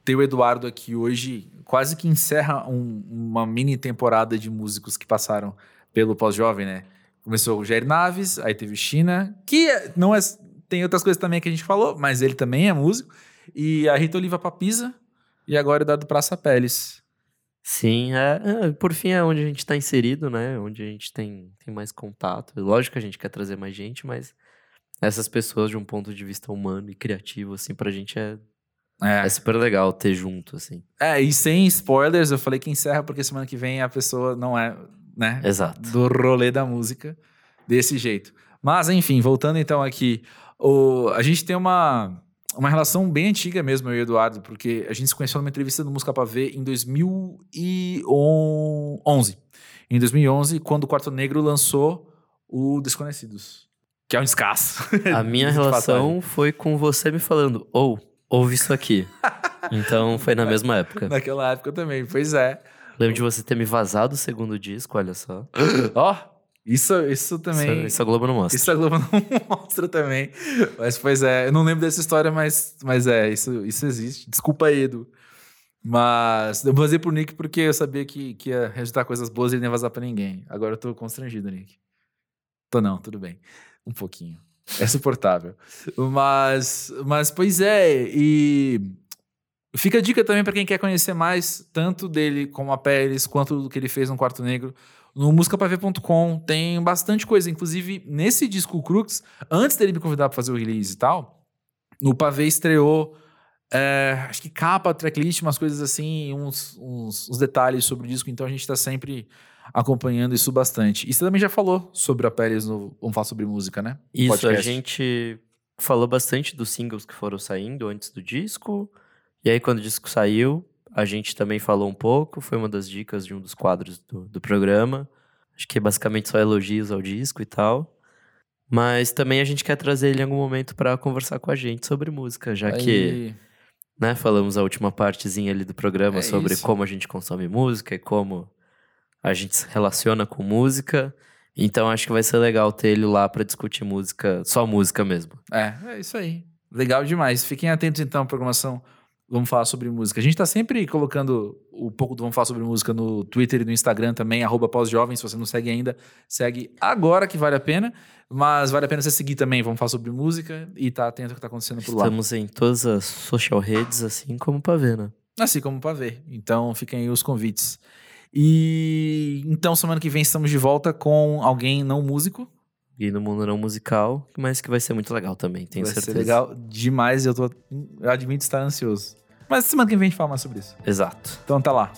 ter o Eduardo aqui hoje quase que encerra um, uma mini temporada de músicos que passaram pelo pós-jovem, né? Começou o Jair Naves, aí teve China, que não é. Tem outras coisas também que a gente falou, mas ele também é músico. E a Rita Oliva Papisa, e agora o Eduardo Praça Peles. Sim, é, é, por fim é onde a gente está inserido, né? Onde a gente tem, tem mais contato. Lógico que a gente quer trazer mais gente, mas essas pessoas de um ponto de vista humano e criativo, assim, pra gente é, é. é super legal ter junto, assim. É, e sem spoilers, eu falei que encerra porque semana que vem a pessoa não é. né? Exato. Do rolê da música desse jeito. Mas, enfim, voltando então aqui. O, a gente tem uma, uma relação bem antiga mesmo, eu e o Eduardo, porque a gente se conheceu numa entrevista do Música Pra Ver em 2011. Em 2011, quando o Quarto Negro lançou o Desconhecidos, que é um descasso. A *laughs* minha relação foi com você me falando, ou, ouve isso aqui. *laughs* então foi na mesma época. Naquela época também, pois é. Lembro de você ter me vazado o segundo disco, olha só. *gasps* Ó, isso, isso também. Isso, isso a Globo não mostra. Isso a Globo *laughs* não mostra também. Mas, pois é, eu não lembro dessa história, mas, mas é, isso, isso existe. Desculpa Edu. Mas eu vazei pro Nick porque eu sabia que, que ia resultar coisas boas e ele não ia vazar pra ninguém. Agora eu tô constrangido, Nick. Tô não, tudo bem. Um pouquinho. É suportável. mas, mas, pois é, e fica a dica também para quem quer conhecer mais, tanto dele como a Pérez, quanto do que ele fez no Quarto Negro. No musicapavê.com tem bastante coisa. Inclusive, nesse disco Crux, antes dele me convidar para fazer o release e tal, no Pavê estreou, é, acho que capa, tracklist, umas coisas assim, uns, uns, uns, detalhes sobre o disco. Então a gente está sempre acompanhando isso bastante. E você também já falou sobre a Pérez no Vamos Falar Sobre Música, né? Isso, Podcast. a gente falou bastante dos singles que foram saindo antes do disco. E aí, quando o disco saiu, a gente também falou um pouco, foi uma das dicas de um dos quadros do, do programa. Acho que basicamente só elogios ao disco e tal. Mas também a gente quer trazer ele em algum momento para conversar com a gente sobre música, já Aí. que né, falamos a última partezinha ali do programa é sobre isso. como a gente consome música e como a gente se relaciona com música. Então acho que vai ser legal ter ele lá para discutir música, só música mesmo. É, é isso aí. Legal demais. Fiquem atentos então à programação Vamos Falar Sobre Música. A gente está sempre colocando um pouco do Vamos Falar Sobre Música no Twitter e no Instagram também, arroba pós-jovem, se você não segue ainda, segue agora que vale a pena. Mas vale a pena você seguir também, Vamos Falar Sobre Música e tá atento ao que está acontecendo por lá. Estamos em todas as social redes, assim como para ver, né? Assim como para ver. Então fiquem aí os convites. E então semana que vem estamos de volta com alguém não músico, e no mundo não musical, mas que vai ser muito legal também, tenho vai certeza. Vai ser legal demais, eu tô eu admito estar ansioso. Mas semana que vem a gente fala mais sobre isso. Exato. Então tá lá.